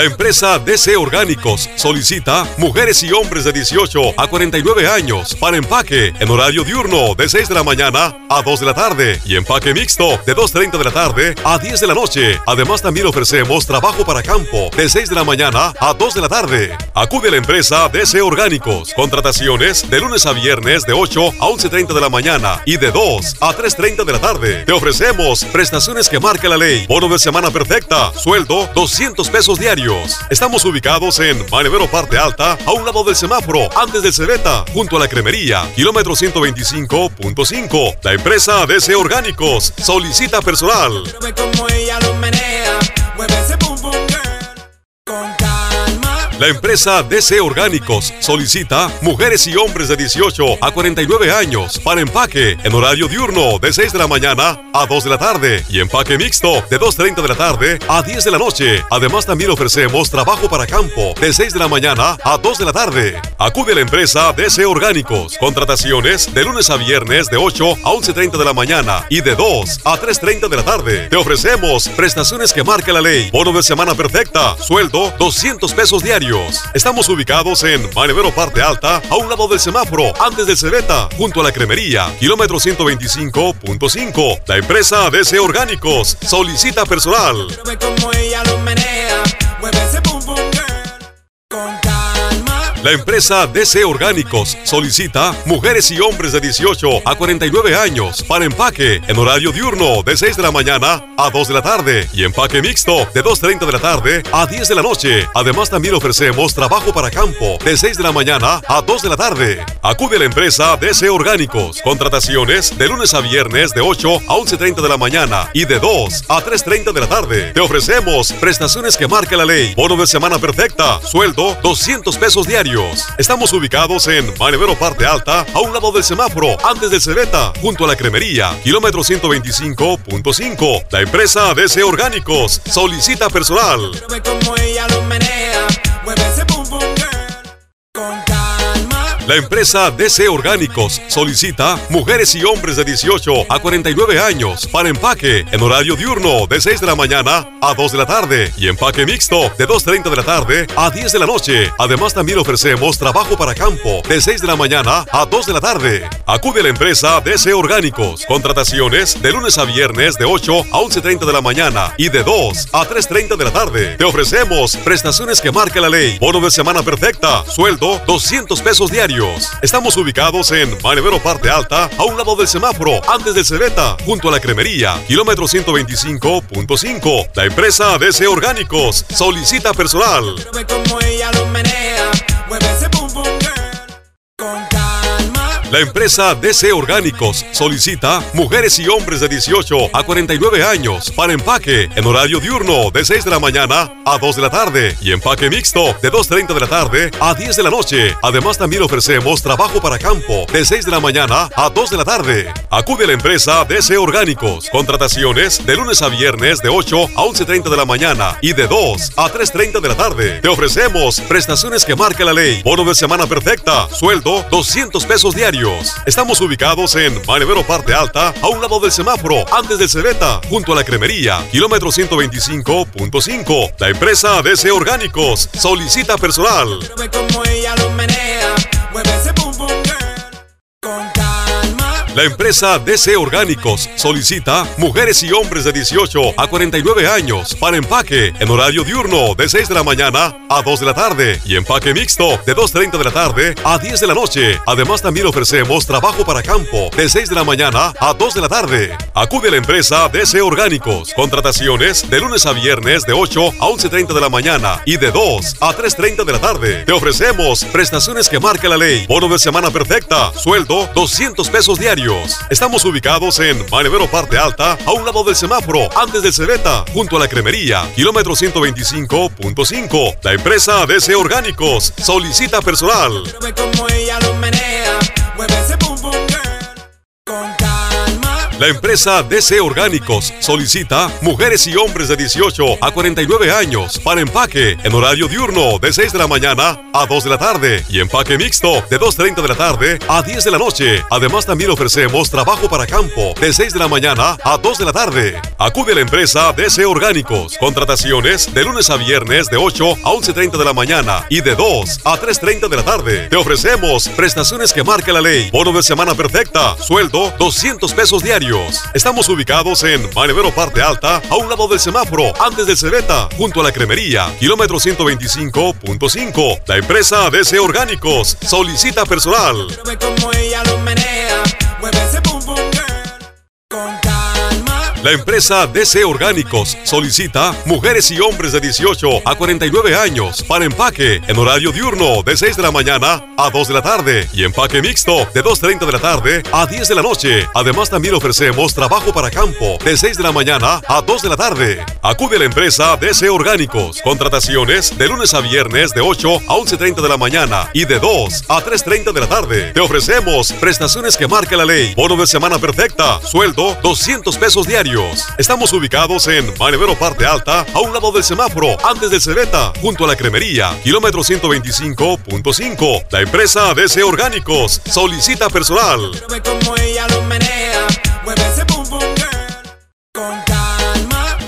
La empresa DC Orgánicos solicita mujeres y hombres de 18 a 49 años para empaque en horario diurno de 6 de la mañana a 2 de la tarde y empaque mixto de 2.30 de la tarde a 10 de la noche. Además también ofrecemos trabajo para campo de 6 de la mañana a 2 de la tarde. Acude a la empresa DC Orgánicos. Contrataciones de lunes a viernes de 8 a 11.30 de la mañana y de 2 a 3.30 de la tarde. Te ofrecemos prestaciones que marca la ley. Bono de semana perfecta. Sueldo 200 pesos diarios. Estamos ubicados en Manevero Parte Alta, a un lado del semáforo, antes del Cebeta, junto a la cremería, kilómetro 125.5. La empresa DC Orgánicos solicita personal. Como ella lo menea, La empresa DC Orgánicos solicita mujeres y hombres de 18 a 49 años para empaque en horario diurno de 6 de la mañana a 2 de la tarde y empaque mixto de 2.30 de la tarde a 10 de la noche. Además también ofrecemos trabajo para campo de 6 de la mañana a 2 de la tarde. Acude a la empresa DC Orgánicos. Contrataciones de lunes a viernes de 8 a 11.30 de la mañana y de 2 a 3.30 de la tarde. Te ofrecemos prestaciones que marca la ley. Bono de semana perfecta. Sueldo 200 pesos diarios. Estamos ubicados en Manevero Parte Alta, a un lado del semáforo, antes del Cebeta, junto a la cremería, kilómetro 125.5. La empresa DC Orgánicos solicita personal. La empresa DC Orgánicos solicita mujeres y hombres de 18 a 49 años para empaque en horario diurno de 6 de la mañana a 2 de la tarde y empaque mixto de 2.30 de la tarde a 10 de la noche. Además también ofrecemos trabajo para campo de 6 de la mañana a 2 de la tarde. Acude a la empresa DC Orgánicos. Contrataciones de lunes a viernes de 8 a 11.30 de la mañana y de 2 a 3.30 de la tarde. Te ofrecemos prestaciones que marca la ley. Bono de semana perfecta. Sueldo 200 pesos diarios. Estamos ubicados en Manevero Parte Alta, a un lado del semáforo, antes del Cebeta, junto a la cremería, kilómetro 125.5. La empresa DC Orgánicos solicita personal. La empresa DC Orgánicos solicita mujeres y hombres de 18 a 49 años para empaque en horario diurno de 6 de la mañana a 2 de la tarde y empaque mixto de 2.30 de la tarde a 10 de la noche. Además también ofrecemos trabajo para campo de 6 de la mañana a 2 de la tarde. Acude a la empresa DC Orgánicos. Contrataciones de lunes a viernes de 8 a 11.30 de la mañana y de 2 a 3.30 de la tarde. Te ofrecemos prestaciones que marca la ley. Bono de semana perfecta. Sueldo 200 pesos diarios. Estamos ubicados en Manevero Parte Alta, a un lado del semáforo, antes del Cebeta, junto a la cremería, kilómetro 125.5. La empresa DC Orgánicos solicita personal. La empresa DC Orgánicos solicita mujeres y hombres de 18 a 49 años para empaque en horario diurno de 6 de la mañana a 2 de la tarde y empaque mixto de 2.30 de la tarde a 10 de la noche. Además también ofrecemos trabajo para campo de 6 de la mañana a 2 de la tarde. Acude a la empresa DC Orgánicos. Contrataciones de lunes a viernes de 8 a 11.30 de la mañana y de 2 a 3.30 de la tarde. Te ofrecemos prestaciones que marca la ley. Bono de semana perfecta. Sueldo 200 pesos diarios. Estamos ubicados en Manevero Parte Alta, a un lado del semáforo, antes del Cebeta, junto a la cremería, kilómetro 125.5. La empresa DC Orgánicos solicita personal. Ella lo menea, La empresa DC Orgánicos solicita mujeres y hombres de 18 a 49 años para empaque en horario diurno de 6 de la mañana a 2 de la tarde y empaque mixto de 2.30 de la tarde a 10 de la noche. Además también ofrecemos trabajo para campo de 6 de la mañana a 2 de la tarde. Acude a la empresa DC Orgánicos. Contrataciones de lunes a viernes de 8 a 11.30 de la mañana y de 2 a 3.30 de la tarde. Te ofrecemos prestaciones que marca la ley. Bono de semana perfecta. Sueldo 200 pesos diarios. Estamos ubicados en Manevero Parte Alta, a un lado del semáforo, antes del Cebeta, junto a la cremería, kilómetro 125.5. La empresa DC Orgánicos solicita personal. La empresa DC Orgánicos solicita mujeres y hombres de 18 a 49 años para empaque en horario diurno de 6 de la mañana a 2 de la tarde y empaque mixto de 2.30 de la tarde a 10 de la noche. Además también ofrecemos trabajo para campo de 6 de la mañana a 2 de la tarde. Acude a la empresa DC Orgánicos. Contrataciones de lunes a viernes de 8 a 11.30 de la mañana y de 2 a 3.30 de la tarde. Te ofrecemos prestaciones que marca la ley. Bono de semana perfecta. Sueldo 200 pesos diarios. Estamos ubicados en Manevero Parte Alta, a un lado del semáforo, antes del Cebeta, junto a la cremería, kilómetro 125.5. La empresa DC Orgánicos solicita personal. La empresa DC Orgánicos solicita mujeres y hombres de 18 a 49 años para empaque en horario diurno de 6 de la mañana a 2 de la tarde y empaque mixto de 2.30 de la tarde a 10 de la noche. Además también ofrecemos trabajo para campo de 6 de la mañana a 2 de la tarde. Acude a la empresa DC Orgánicos. Contrataciones de lunes a viernes de 8 a 11.30 de la mañana y de 2 a 3.30 de la tarde. Te ofrecemos prestaciones que marca la ley. Bono de semana perfecta. Sueldo 200 pesos diarios. Estamos ubicados en Manevero Parte Alta, a un lado del semáforo, antes del Cebeta, junto a la cremería, kilómetro 125.5. La empresa DC Orgánicos solicita personal. Como ella lo menea,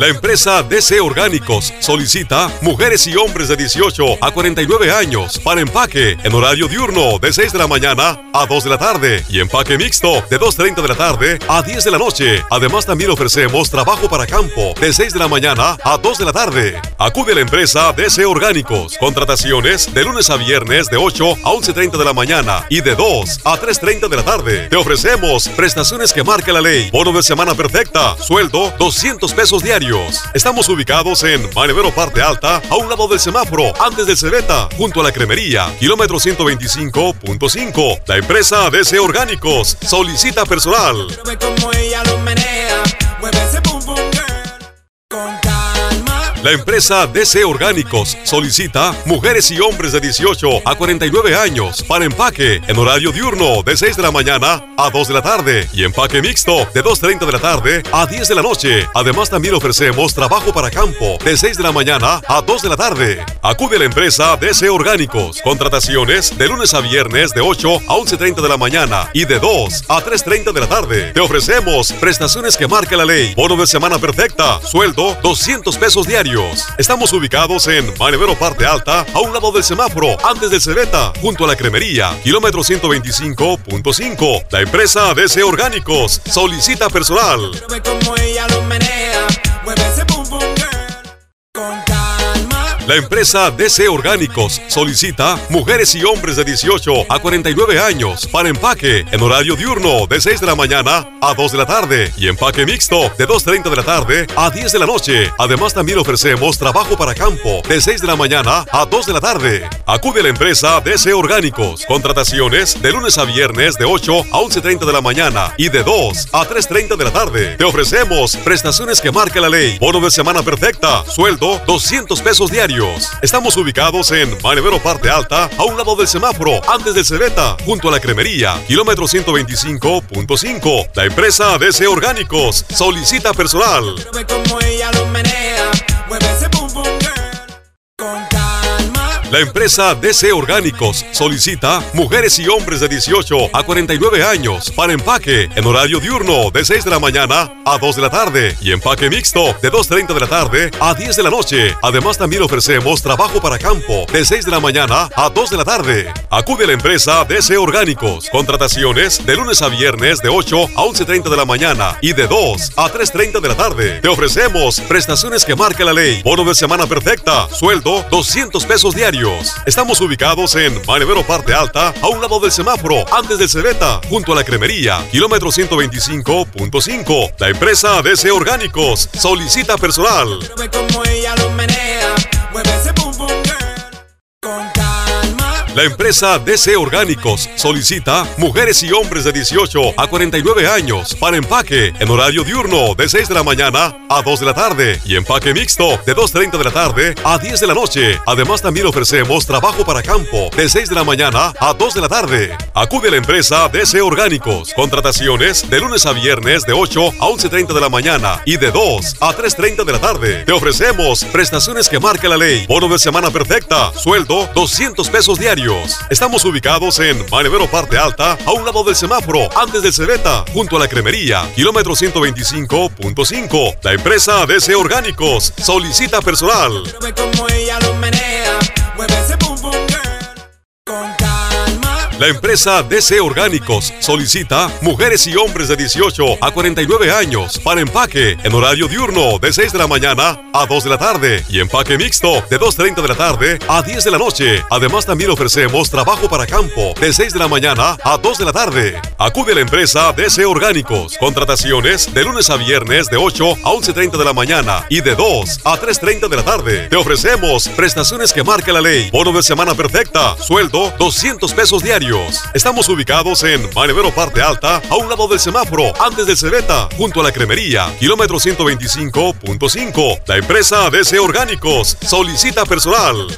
La empresa DC Orgánicos solicita mujeres y hombres de 18 a 49 años para empaque en horario diurno de 6 de la mañana a 2 de la tarde y empaque mixto de 2.30 de la tarde a 10 de la noche. Además también ofrecemos trabajo para campo de 6 de la mañana a 2 de la tarde. Acude a la empresa DC Orgánicos. Contrataciones de lunes a viernes de 8 a 11.30 de la mañana y de 2 a 3.30 de la tarde. Te ofrecemos prestaciones que marca la ley. Bono de semana perfecta. Sueldo 200 pesos diarios. Estamos ubicados en Manevero Parte Alta, a un lado del semáforo, antes del Cebeta, junto a la cremería, kilómetro 125.5. La empresa DC Orgánicos solicita personal. Ella menea, La empresa DC Orgánicos solicita mujeres y hombres de 18 a 49 años para empaque en horario diurno de 6 de la mañana a 2 de la tarde y empaque mixto de 2.30 de la tarde a 10 de la noche. Además también ofrecemos trabajo para campo de 6 de la mañana a 2 de la tarde. Acude a la empresa DC Orgánicos. Contrataciones de lunes a viernes de 8 a 11.30 de la mañana y de 2 a 3.30 de la tarde. Te ofrecemos prestaciones que marca la ley. Bono de semana perfecta. Sueldo 200 pesos diarios. Estamos ubicados en Manevero Parte Alta, a un lado del semáforo, antes del Cebeta, junto a la cremería, kilómetro 125.5. La empresa DC Orgánicos solicita personal. Ve ella menea. Con calma. La empresa DC Orgánicos solicita mujeres y hombres de 18 a 49 años para empaque en horario diurno de 6 de la mañana a 2 de la tarde y empaque mixto de 2.30 de la tarde a 10 de la noche. Además también ofrecemos trabajo para campo de 6 de la mañana a 2 de la tarde. Acude a la empresa DC Orgánicos. Contrataciones de lunes a viernes de 8 a 11.30 de la mañana y de 2 a 3.30 de la tarde. Te ofrecemos prestaciones que marca la ley. Bono de semana perfecta. Sueldo 200 pesos diarios. Estamos ubicados en Manevero Parte Alta, a un lado del semáforo, antes del Cebeta, junto a la cremería, kilómetro 125.5. La empresa DC Orgánicos solicita personal. La empresa DC Orgánicos solicita mujeres y hombres de 18 a 49 años para empaque en horario diurno de 6 de la mañana a 2 de la tarde y empaque mixto de 2.30 de la tarde a 10 de la noche. Además también ofrecemos trabajo para campo de 6 de la mañana a 2 de la tarde. Acude a la empresa DC Orgánicos. Contrataciones de lunes a viernes de 8 a 11.30 de la mañana y de 2 a 3.30 de la tarde. Te ofrecemos prestaciones que marca la ley. Bono de semana perfecta. Sueldo 200 pesos diarios. Estamos ubicados en Manevero Parte Alta, a un lado del semáforo, antes del Cebeta, junto a la cremería, kilómetro 125.5. La empresa DC Orgánicos solicita personal. La empresa DC Orgánicos solicita mujeres y hombres de 18 a 49 años para empaque en horario diurno de 6 de la mañana a 2 de la tarde y empaque mixto de 2.30 de la tarde a 10 de la noche. Además también ofrecemos trabajo para campo de 6 de la mañana a 2 de la tarde. Acude a la empresa DC Orgánicos. Contrataciones de lunes a viernes de 8 a 11.30 de la mañana y de 2 a 3.30 de la tarde. Te ofrecemos prestaciones que marca la ley. Bono de semana perfecta. Sueldo 200 pesos diarios. Estamos ubicados en Manevero Parte Alta, a un lado del semáforo, antes del Cebeta, junto a la cremería, kilómetro 125.5. La empresa DC Orgánicos solicita personal. Como ella menea, La empresa DC Orgánicos solicita mujeres y hombres de 18 a 49 años para empaque en horario diurno de 6 de la mañana a 2 de la tarde y empaque mixto de 2.30 de la tarde a 10 de la noche. Además también ofrecemos trabajo para campo de 6 de la mañana a 2 de la tarde. Acude a la empresa DC Orgánicos. Contrataciones de lunes a viernes de 8 a 11.30 de la mañana y de 2 a 3.30 de la tarde. Te ofrecemos prestaciones que marca la ley. Bono de semana perfecta. Sueldo 200 pesos diarios. Estamos ubicados en Manevero Parte Alta, a un lado del semáforo, antes del Cebeta, junto a la cremería, kilómetro 125.5. La empresa DC Orgánicos solicita personal.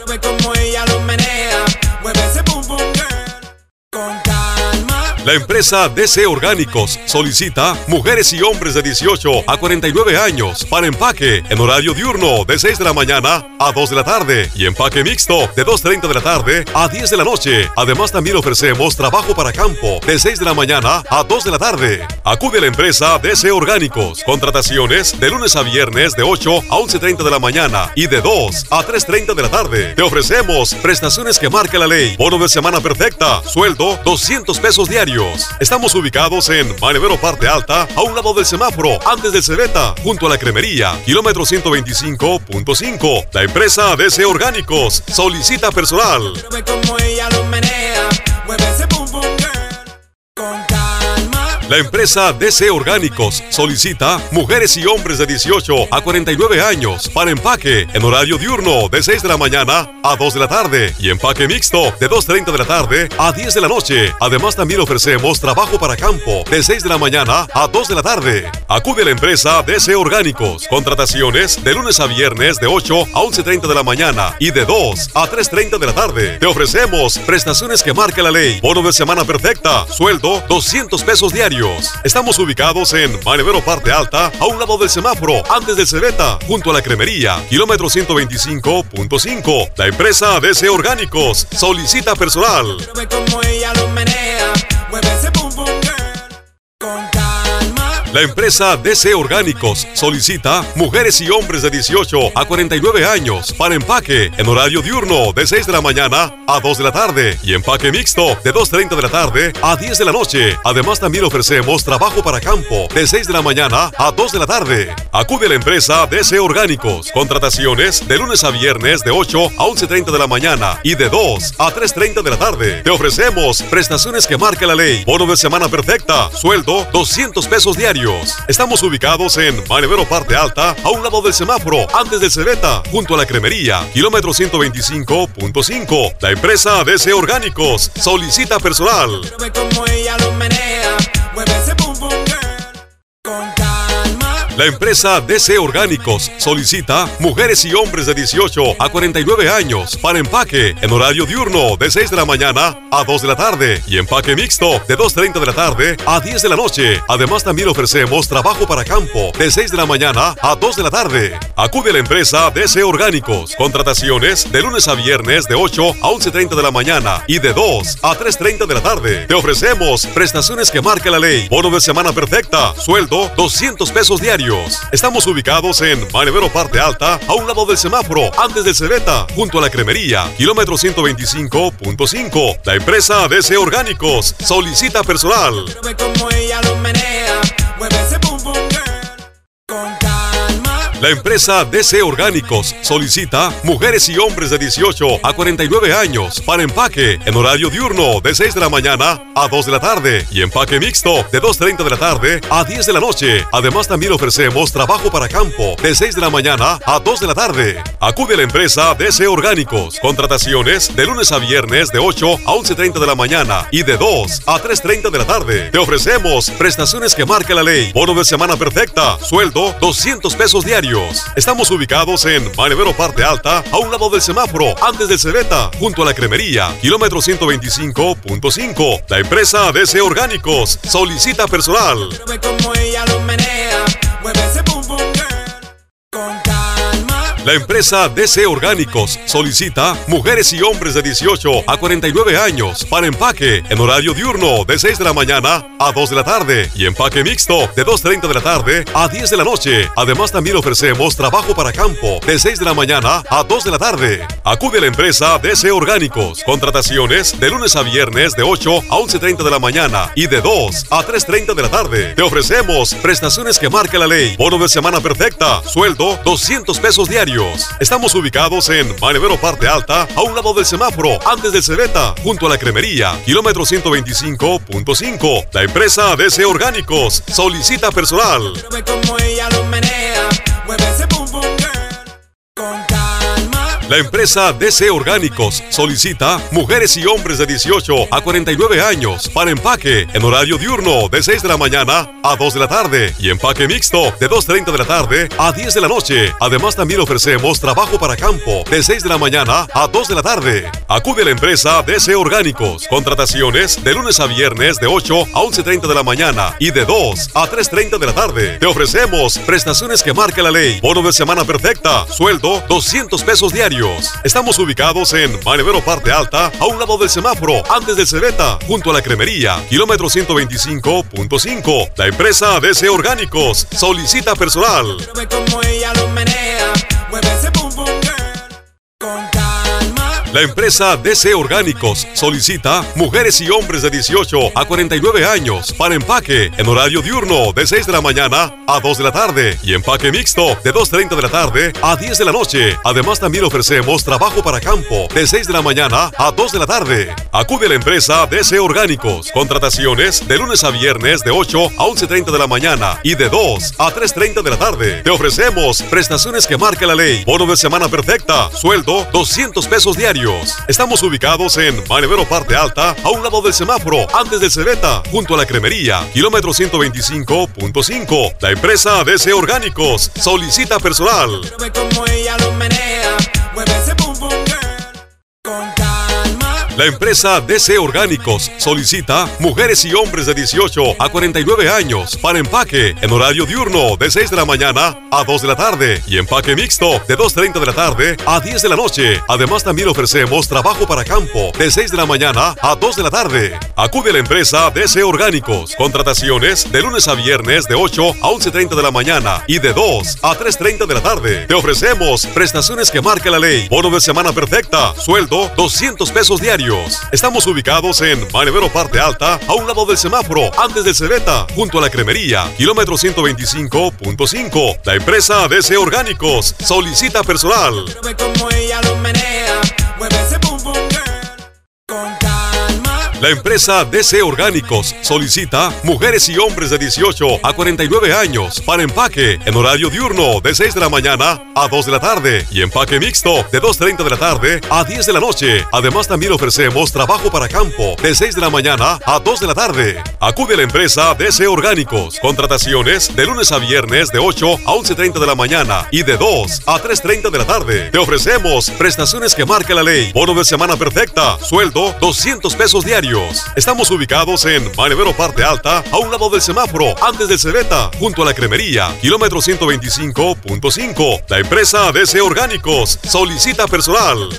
La empresa DC Orgánicos solicita mujeres y hombres de 18 a 49 años para empaque en horario diurno de 6 de la mañana a 2 de la tarde y empaque mixto de 2.30 de la tarde a 10 de la noche. Además también ofrecemos trabajo para campo de 6 de la mañana a 2 de la tarde. Acude a la empresa DC Orgánicos. Contrataciones de lunes a viernes de 8 a 11.30 de la mañana y de 2 a 3.30 de la tarde. Te ofrecemos prestaciones que marca la ley. Bono de semana perfecta. Sueldo 200 pesos diarios. Estamos ubicados en Manevero Parte Alta, a un lado del semáforo, antes del Cebeta, junto a la cremería, kilómetro 125.5. La empresa DC Orgánicos solicita personal. La empresa DC Orgánicos solicita mujeres y hombres de 18 a 49 años para empaque en horario diurno de 6 de la mañana a 2 de la tarde y empaque mixto de 2.30 de la tarde a 10 de la noche. Además también ofrecemos trabajo para campo de 6 de la mañana a 2 de la tarde. Acude a la empresa DC Orgánicos. Contrataciones de lunes a viernes de 8 a 11.30 de la mañana y de 2 a 3.30 de la tarde. Te ofrecemos prestaciones que marca la ley. Bono de semana perfecta. Sueldo 200 pesos diarios. Estamos ubicados en Manevero Parte Alta, a un lado del semáforo, antes del Cebeta, junto a la cremería, kilómetro 125.5. La empresa DC Orgánicos solicita personal. La empresa DC Orgánicos solicita mujeres y hombres de 18 a 49 años para empaque en horario diurno de 6 de la mañana a 2 de la tarde y empaque mixto de 2.30 de la tarde a 10 de la noche. Además también ofrecemos trabajo para campo de 6 de la mañana a 2 de la tarde. Acude a la empresa DC Orgánicos. Contrataciones de lunes a viernes de 8 a 11.30 de la mañana y de 2 a 3.30 de la tarde. Te ofrecemos prestaciones que marca la ley. Bono de semana perfecta. Sueldo 200 pesos diarios. Estamos ubicados en Manevero Parte Alta, a un lado del semáforo, antes del Cebeta, junto a la cremería, kilómetro 125.5. La empresa DC Orgánicos solicita personal. Ella menea, La empresa DC Orgánicos solicita mujeres y hombres de 18 a 49 años para empaque en horario diurno de 6 de la mañana a 2 de la tarde y empaque mixto de 2.30 de la tarde a 10 de la noche. Además también ofrecemos trabajo para campo de 6 de la mañana a 2 de la tarde. Acude a la empresa DC Orgánicos. Contrataciones de lunes a viernes de 8 a 11.30 de la mañana y de 2 a 3.30 de la tarde. Te ofrecemos prestaciones que marca la ley. Bono de semana perfecta. Sueldo 200 pesos diarios. Estamos ubicados en Manevero Parte Alta, a un lado del semáforo, antes del Cebeta, junto a la cremería, kilómetro 125.5. La empresa DC Orgánicos solicita personal. Como ella lo menea, La empresa DC Orgánicos solicita mujeres y hombres de 18 a 49 años para empaque en horario diurno de 6 de la mañana a 2 de la tarde y empaque mixto de 2.30 de la tarde a 10 de la noche. Además también ofrecemos trabajo para campo de 6 de la mañana a 2 de la tarde. Acude a la empresa DC Orgánicos. Contrataciones de lunes a viernes de 8 a 11.30 de la mañana y de 2 a 3.30 de la tarde. Te ofrecemos prestaciones que marca la ley. Bono de semana perfecta. Sueldo 200 pesos diarios. Estamos ubicados en Manevero Parte Alta, a un lado del semáforo, antes del Cebeta, junto a la cremería, kilómetro 125.5. La empresa DC Orgánicos solicita personal. La empresa DC Orgánicos solicita mujeres y hombres de 18 a 49 años para empaque en horario diurno de 6 de la mañana a 2 de la tarde y empaque mixto de 2.30 de la tarde a 10 de la noche. Además también ofrecemos trabajo para campo de 6 de la mañana a 2 de la tarde. Acude a la empresa DC Orgánicos. Contrataciones de lunes a viernes de 8 a 11.30 de la mañana y de 2 a 3.30 de la tarde. Te ofrecemos prestaciones que marca la ley. Bono de semana perfecta. Sueldo 200 pesos diarios. Estamos ubicados en Manevero Parte Alta, a un lado del semáforo, antes del Cebeta, junto a la cremería, kilómetro 125.5. La empresa DC Orgánicos solicita personal. La empresa DC Orgánicos solicita mujeres y hombres de 18 a 49 años para empaque en horario diurno de 6 de la mañana a 2 de la tarde y empaque mixto de 2.30 de la tarde a 10 de la noche. Además también ofrecemos trabajo para campo de 6 de la mañana a 2 de la tarde. Acude a la empresa DC Orgánicos. Contrataciones de lunes a viernes de 8 a 11.30 de la mañana y de 2 a 3.30 de la tarde. Te ofrecemos prestaciones que marca la ley. Bono de semana perfecta. Sueldo 200 pesos diarios. Estamos ubicados en Manevero Parte Alta, a un lado del semáforo, antes del Cebeta, junto a la cremería, kilómetro 125.5. La empresa DC Orgánicos solicita personal. Como ella La empresa DC Orgánicos solicita mujeres y hombres de 18 a 49 años para empaque en horario diurno de 6 de la mañana a 2 de la tarde y empaque mixto de 2.30 de la tarde a 10 de la noche. Además también ofrecemos trabajo para campo de 6 de la mañana a 2 de la tarde. Acude a la empresa DC Orgánicos. Contrataciones de lunes a viernes de 8 a 11.30 de la mañana y de 2 a 3.30 de la tarde. Te ofrecemos prestaciones que marca la ley. Bono de semana perfecta. Sueldo 200 pesos diarios. Estamos ubicados en Manevero Parte Alta, a un lado del semáforo, antes del Cebeta, junto a la cremería, kilómetro 125.5. La empresa DC Orgánicos solicita personal. La empresa DC Orgánicos solicita mujeres y hombres de 18 a 49 años para empaque en horario diurno de 6 de la mañana a 2 de la tarde y empaque mixto de 2.30 de la tarde a 10 de la noche. Además también ofrecemos trabajo para campo de 6 de la mañana a 2 de la tarde. Acude a la empresa DC Orgánicos. Contrataciones de lunes a viernes de 8 a 11.30 de la mañana y de 2 a 3.30 de la tarde. Te ofrecemos prestaciones que marca la ley. Bono de semana perfecta. Sueldo 200 pesos diarios Estamos ubicados en Manevero Parte Alta, a un lado del semáforo, antes del Cebeta, junto a la cremería, kilómetro 125.5. La empresa DC Orgánicos solicita personal. La empresa DC Orgánicos solicita mujeres y hombres de 18 a 49 años para empaque en horario diurno de 6 de la mañana a 2 de la tarde y empaque mixto de 2.30 de la tarde a 10 de la noche. Además también ofrecemos trabajo para campo de 6 de la mañana a 2 de la tarde. Acude a la empresa DC Orgánicos. Contrataciones de lunes a viernes de 8 a 11.30 de la mañana y de 2 a 3.30 de la tarde. Te ofrecemos prestaciones que marca la ley. Bono de semana perfecta. Sueldo 200 pesos diarios Estamos ubicados en Manevero Parte Alta, a un lado del semáforo, antes del Cebeta, junto a la cremería, kilómetro 125.5. La empresa DC Orgánicos solicita personal.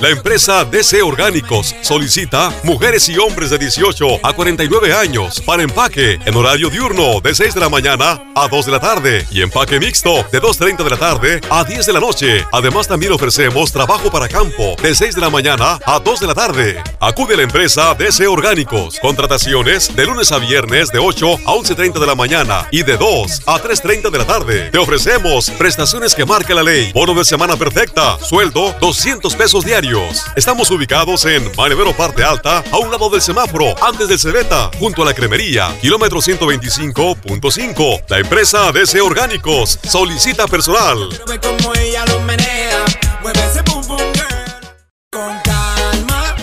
La empresa DC Orgánicos solicita mujeres y hombres de 18 a 49 años para empaque en horario diurno de 6 de la mañana a 2 de la tarde y empaque mixto de 2.30 de la tarde a 10 de la noche. Además también ofrecemos trabajo para campo de 6 de la mañana a 2 de la tarde. Acude a la empresa DC Orgánicos. Contrataciones de lunes a viernes de 8 a 11.30 de la mañana y de 2 a 3.30 de la tarde. Te ofrecemos prestaciones que marca la ley. Bono de semana perfecta. Sueldo 200 pesos diarios Estamos ubicados en Manevero Parte Alta, a un lado del semáforo, antes del Cebeta, junto a la cremería, kilómetro 125.5. La empresa DC Orgánicos solicita personal.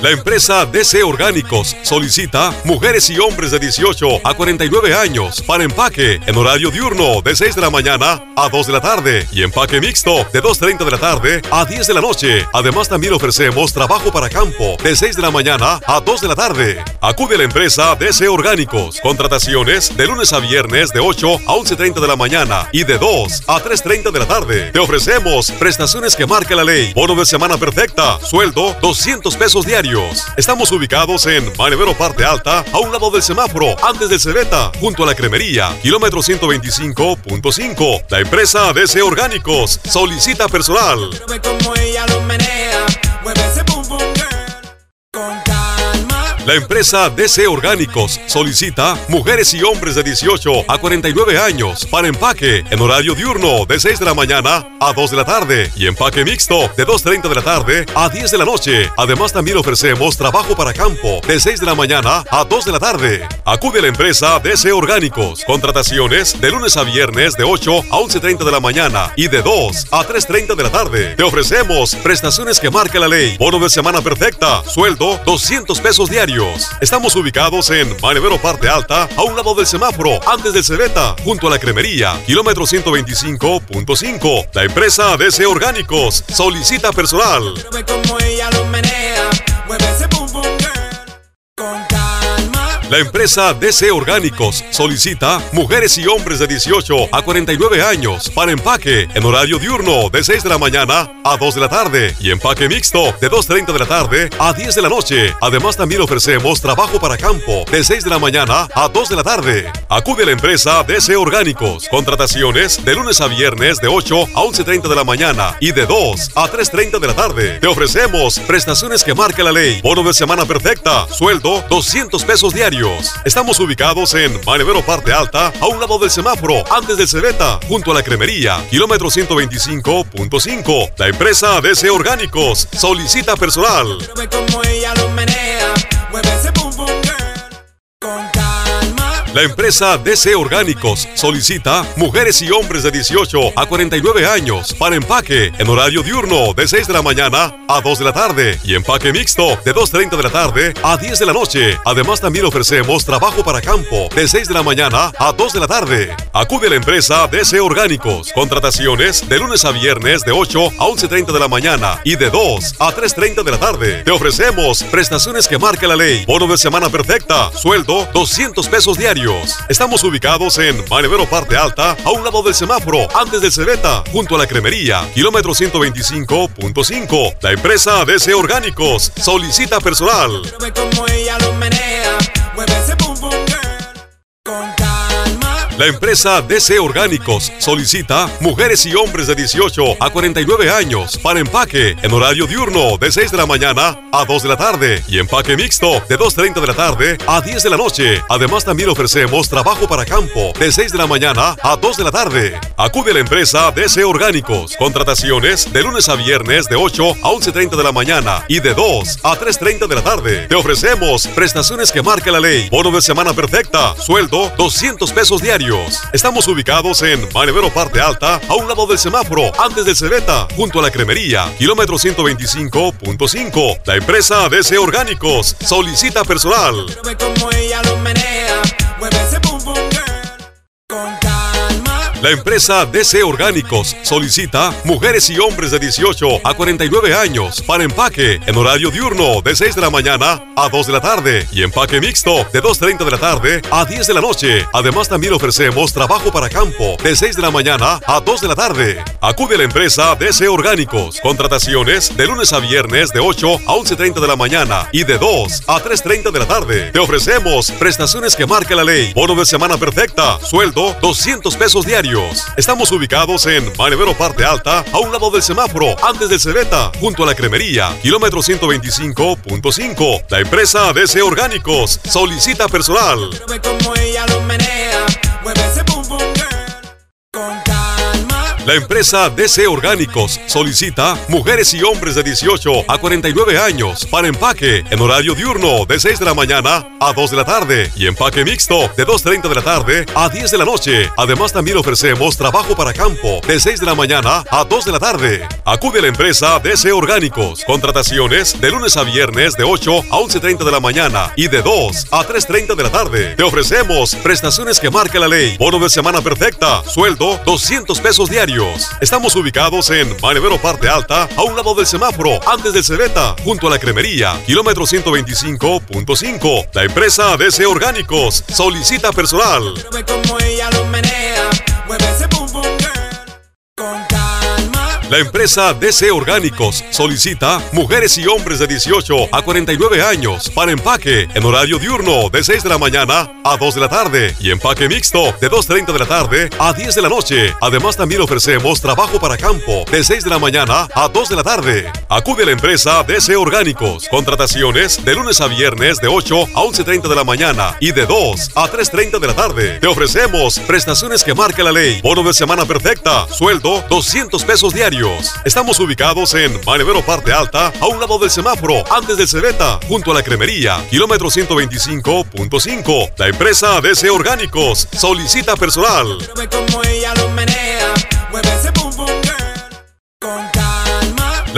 La empresa DC Orgánicos solicita mujeres y hombres de 18 a 49 años para empaque en horario diurno de 6 de la mañana a 2 de la tarde y empaque mixto de 2.30 de la tarde a 10 de la noche. Además también ofrecemos trabajo para campo de 6 de la mañana a 2 de la tarde. Acude a la empresa DC Orgánicos. Contrataciones de lunes a viernes de 8 a 11.30 de la mañana y de 2 a 3.30 de la tarde. Te ofrecemos prestaciones que marca la ley. Bono de semana perfecta. Sueldo 200 pesos diarios Estamos ubicados en Manevero Parte Alta, a un lado del semáforo, antes del Cebeta, junto a la cremería, kilómetro 125.5. La empresa DC Orgánicos solicita personal. La empresa DC Orgánicos solicita mujeres y hombres de 18 a 49 años para empaque en horario diurno de 6 de la mañana a 2 de la tarde y empaque mixto de 2.30 de la tarde a 10 de la noche. Además también ofrecemos trabajo para campo de 6 de la mañana a 2 de la tarde. Acude a la empresa DC Orgánicos. Contrataciones de lunes a viernes de 8 a 11.30 de la mañana y de 2 a 3.30 de la tarde. Te ofrecemos prestaciones que marca la ley. Bono de semana perfecta. Sueldo 200 pesos diarios Estamos ubicados en Manevero Parte Alta, a un lado del semáforo, antes del Cebeta, junto a la cremería, kilómetro 125.5. La empresa DC Orgánicos solicita personal. La empresa DC Orgánicos solicita mujeres y hombres de 18 a 49 años para empaque en horario diurno de 6 de la mañana a 2 de la tarde y empaque mixto de 2.30 de la tarde a 10 de la noche. Además también ofrecemos trabajo para campo de 6 de la mañana a 2 de la tarde. Acude a la empresa DC Orgánicos. Contrataciones de lunes a viernes de 8 a 11.30 de la mañana y de 2 a 3.30 de la tarde. Te ofrecemos prestaciones que marca la ley. Bono de semana perfecta. Sueldo 200 pesos diarios Estamos ubicados en Manevero Parte Alta, a un lado del semáforo, antes del Cebeta, junto a la cremería, kilómetro 125.5. La empresa DC Orgánicos solicita personal. La empresa DC Orgánicos solicita mujeres y hombres de 18 a 49 años para empaque en horario diurno de 6 de la mañana a 2 de la tarde y empaque mixto de 2.30 de la tarde a 10 de la noche. Además también ofrecemos trabajo para campo de 6 de la mañana a 2 de la tarde. Acude a la empresa DC Orgánicos. Contrataciones de lunes a viernes de 8 a 11.30 de la mañana y de 2 a 3.30 de la tarde. Te ofrecemos prestaciones que marca la ley. Bono de semana perfecta. Sueldo 200 pesos diarios. Estamos ubicados en Manevero Parte Alta, a un lado del semáforo, antes del Cebeta, junto a la cremería, kilómetro 125.5. La empresa DC Orgánicos solicita personal. Ella menea, La empresa DC Orgánicos solicita mujeres y hombres de 18 a 49 años para empaque en horario diurno de 6 de la mañana a 2 de la tarde y empaque mixto de 2.30 de la tarde a 10 de la noche. Además también ofrecemos trabajo para campo de 6 de la mañana a 2 de la tarde. Acude a la empresa DC Orgánicos. Contrataciones de lunes a viernes de 8 a 11.30 de la mañana y de 2 a 3.30 de la tarde. Te ofrecemos prestaciones que marca la ley. Bono de semana perfecta. Sueldo 200 pesos diarios. Estamos ubicados en Manevero Parte Alta, a un lado del semáforo, antes del Cebeta, junto a la cremería, kilómetro 125.5. La empresa DC Orgánicos solicita personal. La empresa DC Orgánicos solicita mujeres y hombres de 18 a 49 años para empaque en horario diurno de 6 de la mañana a 2 de la tarde y empaque mixto de 2.30 de la tarde a 10 de la noche. Además también ofrecemos trabajo para campo de 6 de la mañana a 2 de la tarde. Acude a la empresa DC Orgánicos. Contrataciones de lunes a viernes de 8 a 11.30 de la mañana y de 2 a 3.30 de la tarde. Te ofrecemos prestaciones que marca la ley. Bono de semana perfecta. Sueldo 200 pesos diarios. Estamos ubicados en Manevero Parte Alta, a un lado del semáforo, antes del Cebeta, junto a la cremería, kilómetro 125.5. La empresa DC Orgánicos solicita personal. La empresa DC Orgánicos solicita mujeres y hombres de 18 a 49 años para empaque en horario diurno de 6 de la mañana a 2 de la tarde y empaque mixto de 2.30 de la tarde a 10 de la noche. Además también ofrecemos trabajo para campo de 6 de la mañana a 2 de la tarde. Acude a la empresa DC Orgánicos. Contrataciones de lunes a viernes de 8 a 11.30 de la mañana y de 2 a 3.30 de la tarde. Te ofrecemos prestaciones que marca la ley. Bono de semana perfecta. Sueldo 200 pesos diarios. Estamos ubicados en Manevero Parte Alta, a un lado del semáforo, antes del Cebeta, junto a la cremería, kilómetro 125.5. La empresa DC Orgánicos solicita personal. La empresa DC Orgánicos solicita mujeres y hombres de 18 a 49 años para empaque en horario diurno de 6 de la mañana a 2 de la tarde y empaque mixto de 2.30 de la tarde a 10 de la noche. Además también ofrecemos trabajo para campo de 6 de la mañana a 2 de la tarde. Acude a la empresa DC Orgánicos. Contrataciones de lunes a viernes de 8 a 11.30 de la mañana y de 2 a 3.30 de la tarde. Te ofrecemos prestaciones que marca la ley. Bono de semana perfecta. Sueldo 200 pesos diarios. Estamos ubicados en Manevero Parte Alta, a un lado del semáforo, antes del Cebeta, junto a la cremería, kilómetro 125.5. La empresa DC Orgánicos solicita personal. Como ella menea,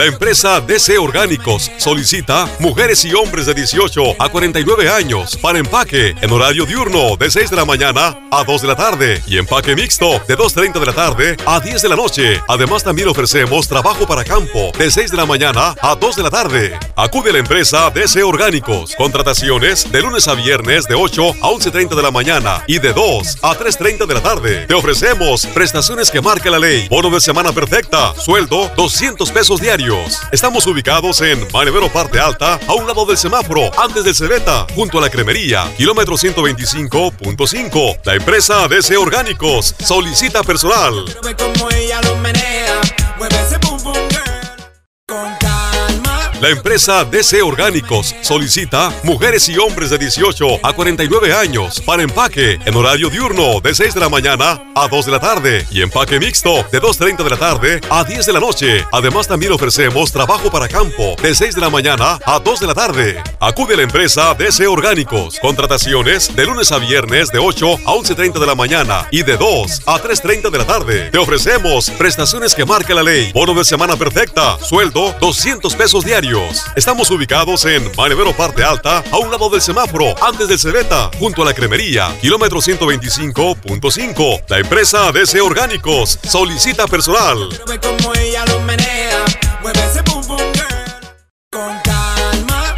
La empresa DC Orgánicos solicita mujeres y hombres de 18 a 49 años para empaque en horario diurno de 6 de la mañana a 2 de la tarde y empaque mixto de 2.30 de la tarde a 10 de la noche. Además también ofrecemos trabajo para campo de 6 de la mañana a 2 de la tarde. Acude a la empresa DC Orgánicos. Contrataciones de lunes a viernes de 8 a 11.30 de la mañana y de 2 a 3.30 de la tarde. Te ofrecemos prestaciones que marca la ley. Bono de semana perfecta. Sueldo 200 pesos diarios. Estamos ubicados en Manevero Parte Alta, a un lado del semáforo, antes del Cebeta, junto a la cremería, kilómetro 125.5. La empresa DC Orgánicos solicita personal. La empresa DC Orgánicos solicita mujeres y hombres de 18 a 49 años para empaque en horario diurno de 6 de la mañana a 2 de la tarde y empaque mixto de 2.30 de la tarde a 10 de la noche. Además también ofrecemos trabajo para campo de 6 de la mañana a 2 de la tarde. Acude a la empresa DC Orgánicos. Contrataciones de lunes a viernes de 8 a 11.30 de la mañana y de 2 a 3.30 de la tarde. Te ofrecemos prestaciones que marca la ley. Bono de semana perfecta. Sueldo 200 pesos diarios. Estamos ubicados en Manevero Parte Alta, a un lado del semáforo, antes del Cebeta, junto a la cremería, kilómetro 125.5. La empresa DC Orgánicos solicita personal.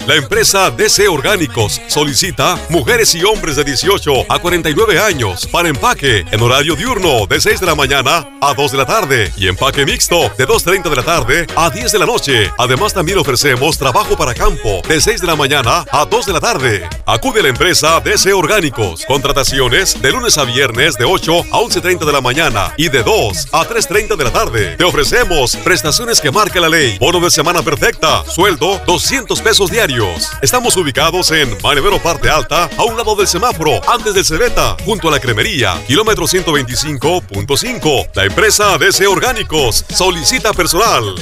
La empresa DC Orgánicos solicita mujeres y hombres de 18 a 49 años para empaque en horario diurno de 6 de la mañana a 2 de la tarde y empaque mixto de 2.30 de la tarde a 10 de la noche. Además también ofrecemos trabajo para campo de 6 de la mañana a 2 de la tarde. Acude a la empresa DC Orgánicos. Contrataciones de lunes a viernes de 8 a 11.30 de la mañana y de 2 a 3.30 de la tarde. Te ofrecemos prestaciones que marca la ley. Bono de semana perfecta. Sueldo 200 pesos diarios. Estamos ubicados en Manevero Parte Alta, a un lado del semáforo, antes del Cebeta, junto a la cremería, kilómetro 125.5. La empresa DC Orgánicos solicita personal.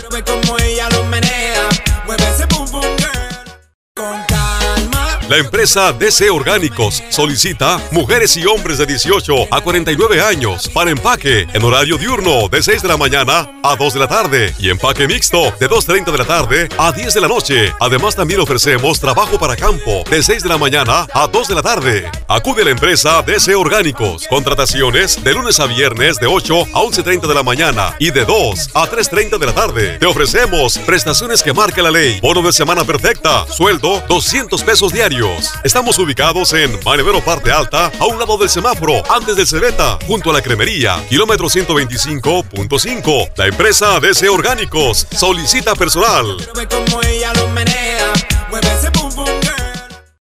La empresa DC Orgánicos solicita mujeres y hombres de 18 a 49 años para empaque en horario diurno de 6 de la mañana a 2 de la tarde y empaque mixto de 2.30 de la tarde a 10 de la noche. Además también ofrecemos trabajo para campo de 6 de la mañana a 2 de la tarde. Acude a la empresa DC Orgánicos. Contrataciones de lunes a viernes de 8 a 11.30 de la mañana y de 2 a 3.30 de la tarde. Te ofrecemos prestaciones que marca la ley. Bono de semana perfecta. Sueldo 200 pesos diarios. Estamos ubicados en Manevero Parte Alta, a un lado del semáforo, antes del Cebeta, junto a la cremería, kilómetro 125.5. La empresa DC Orgánicos solicita personal. Como ella menea,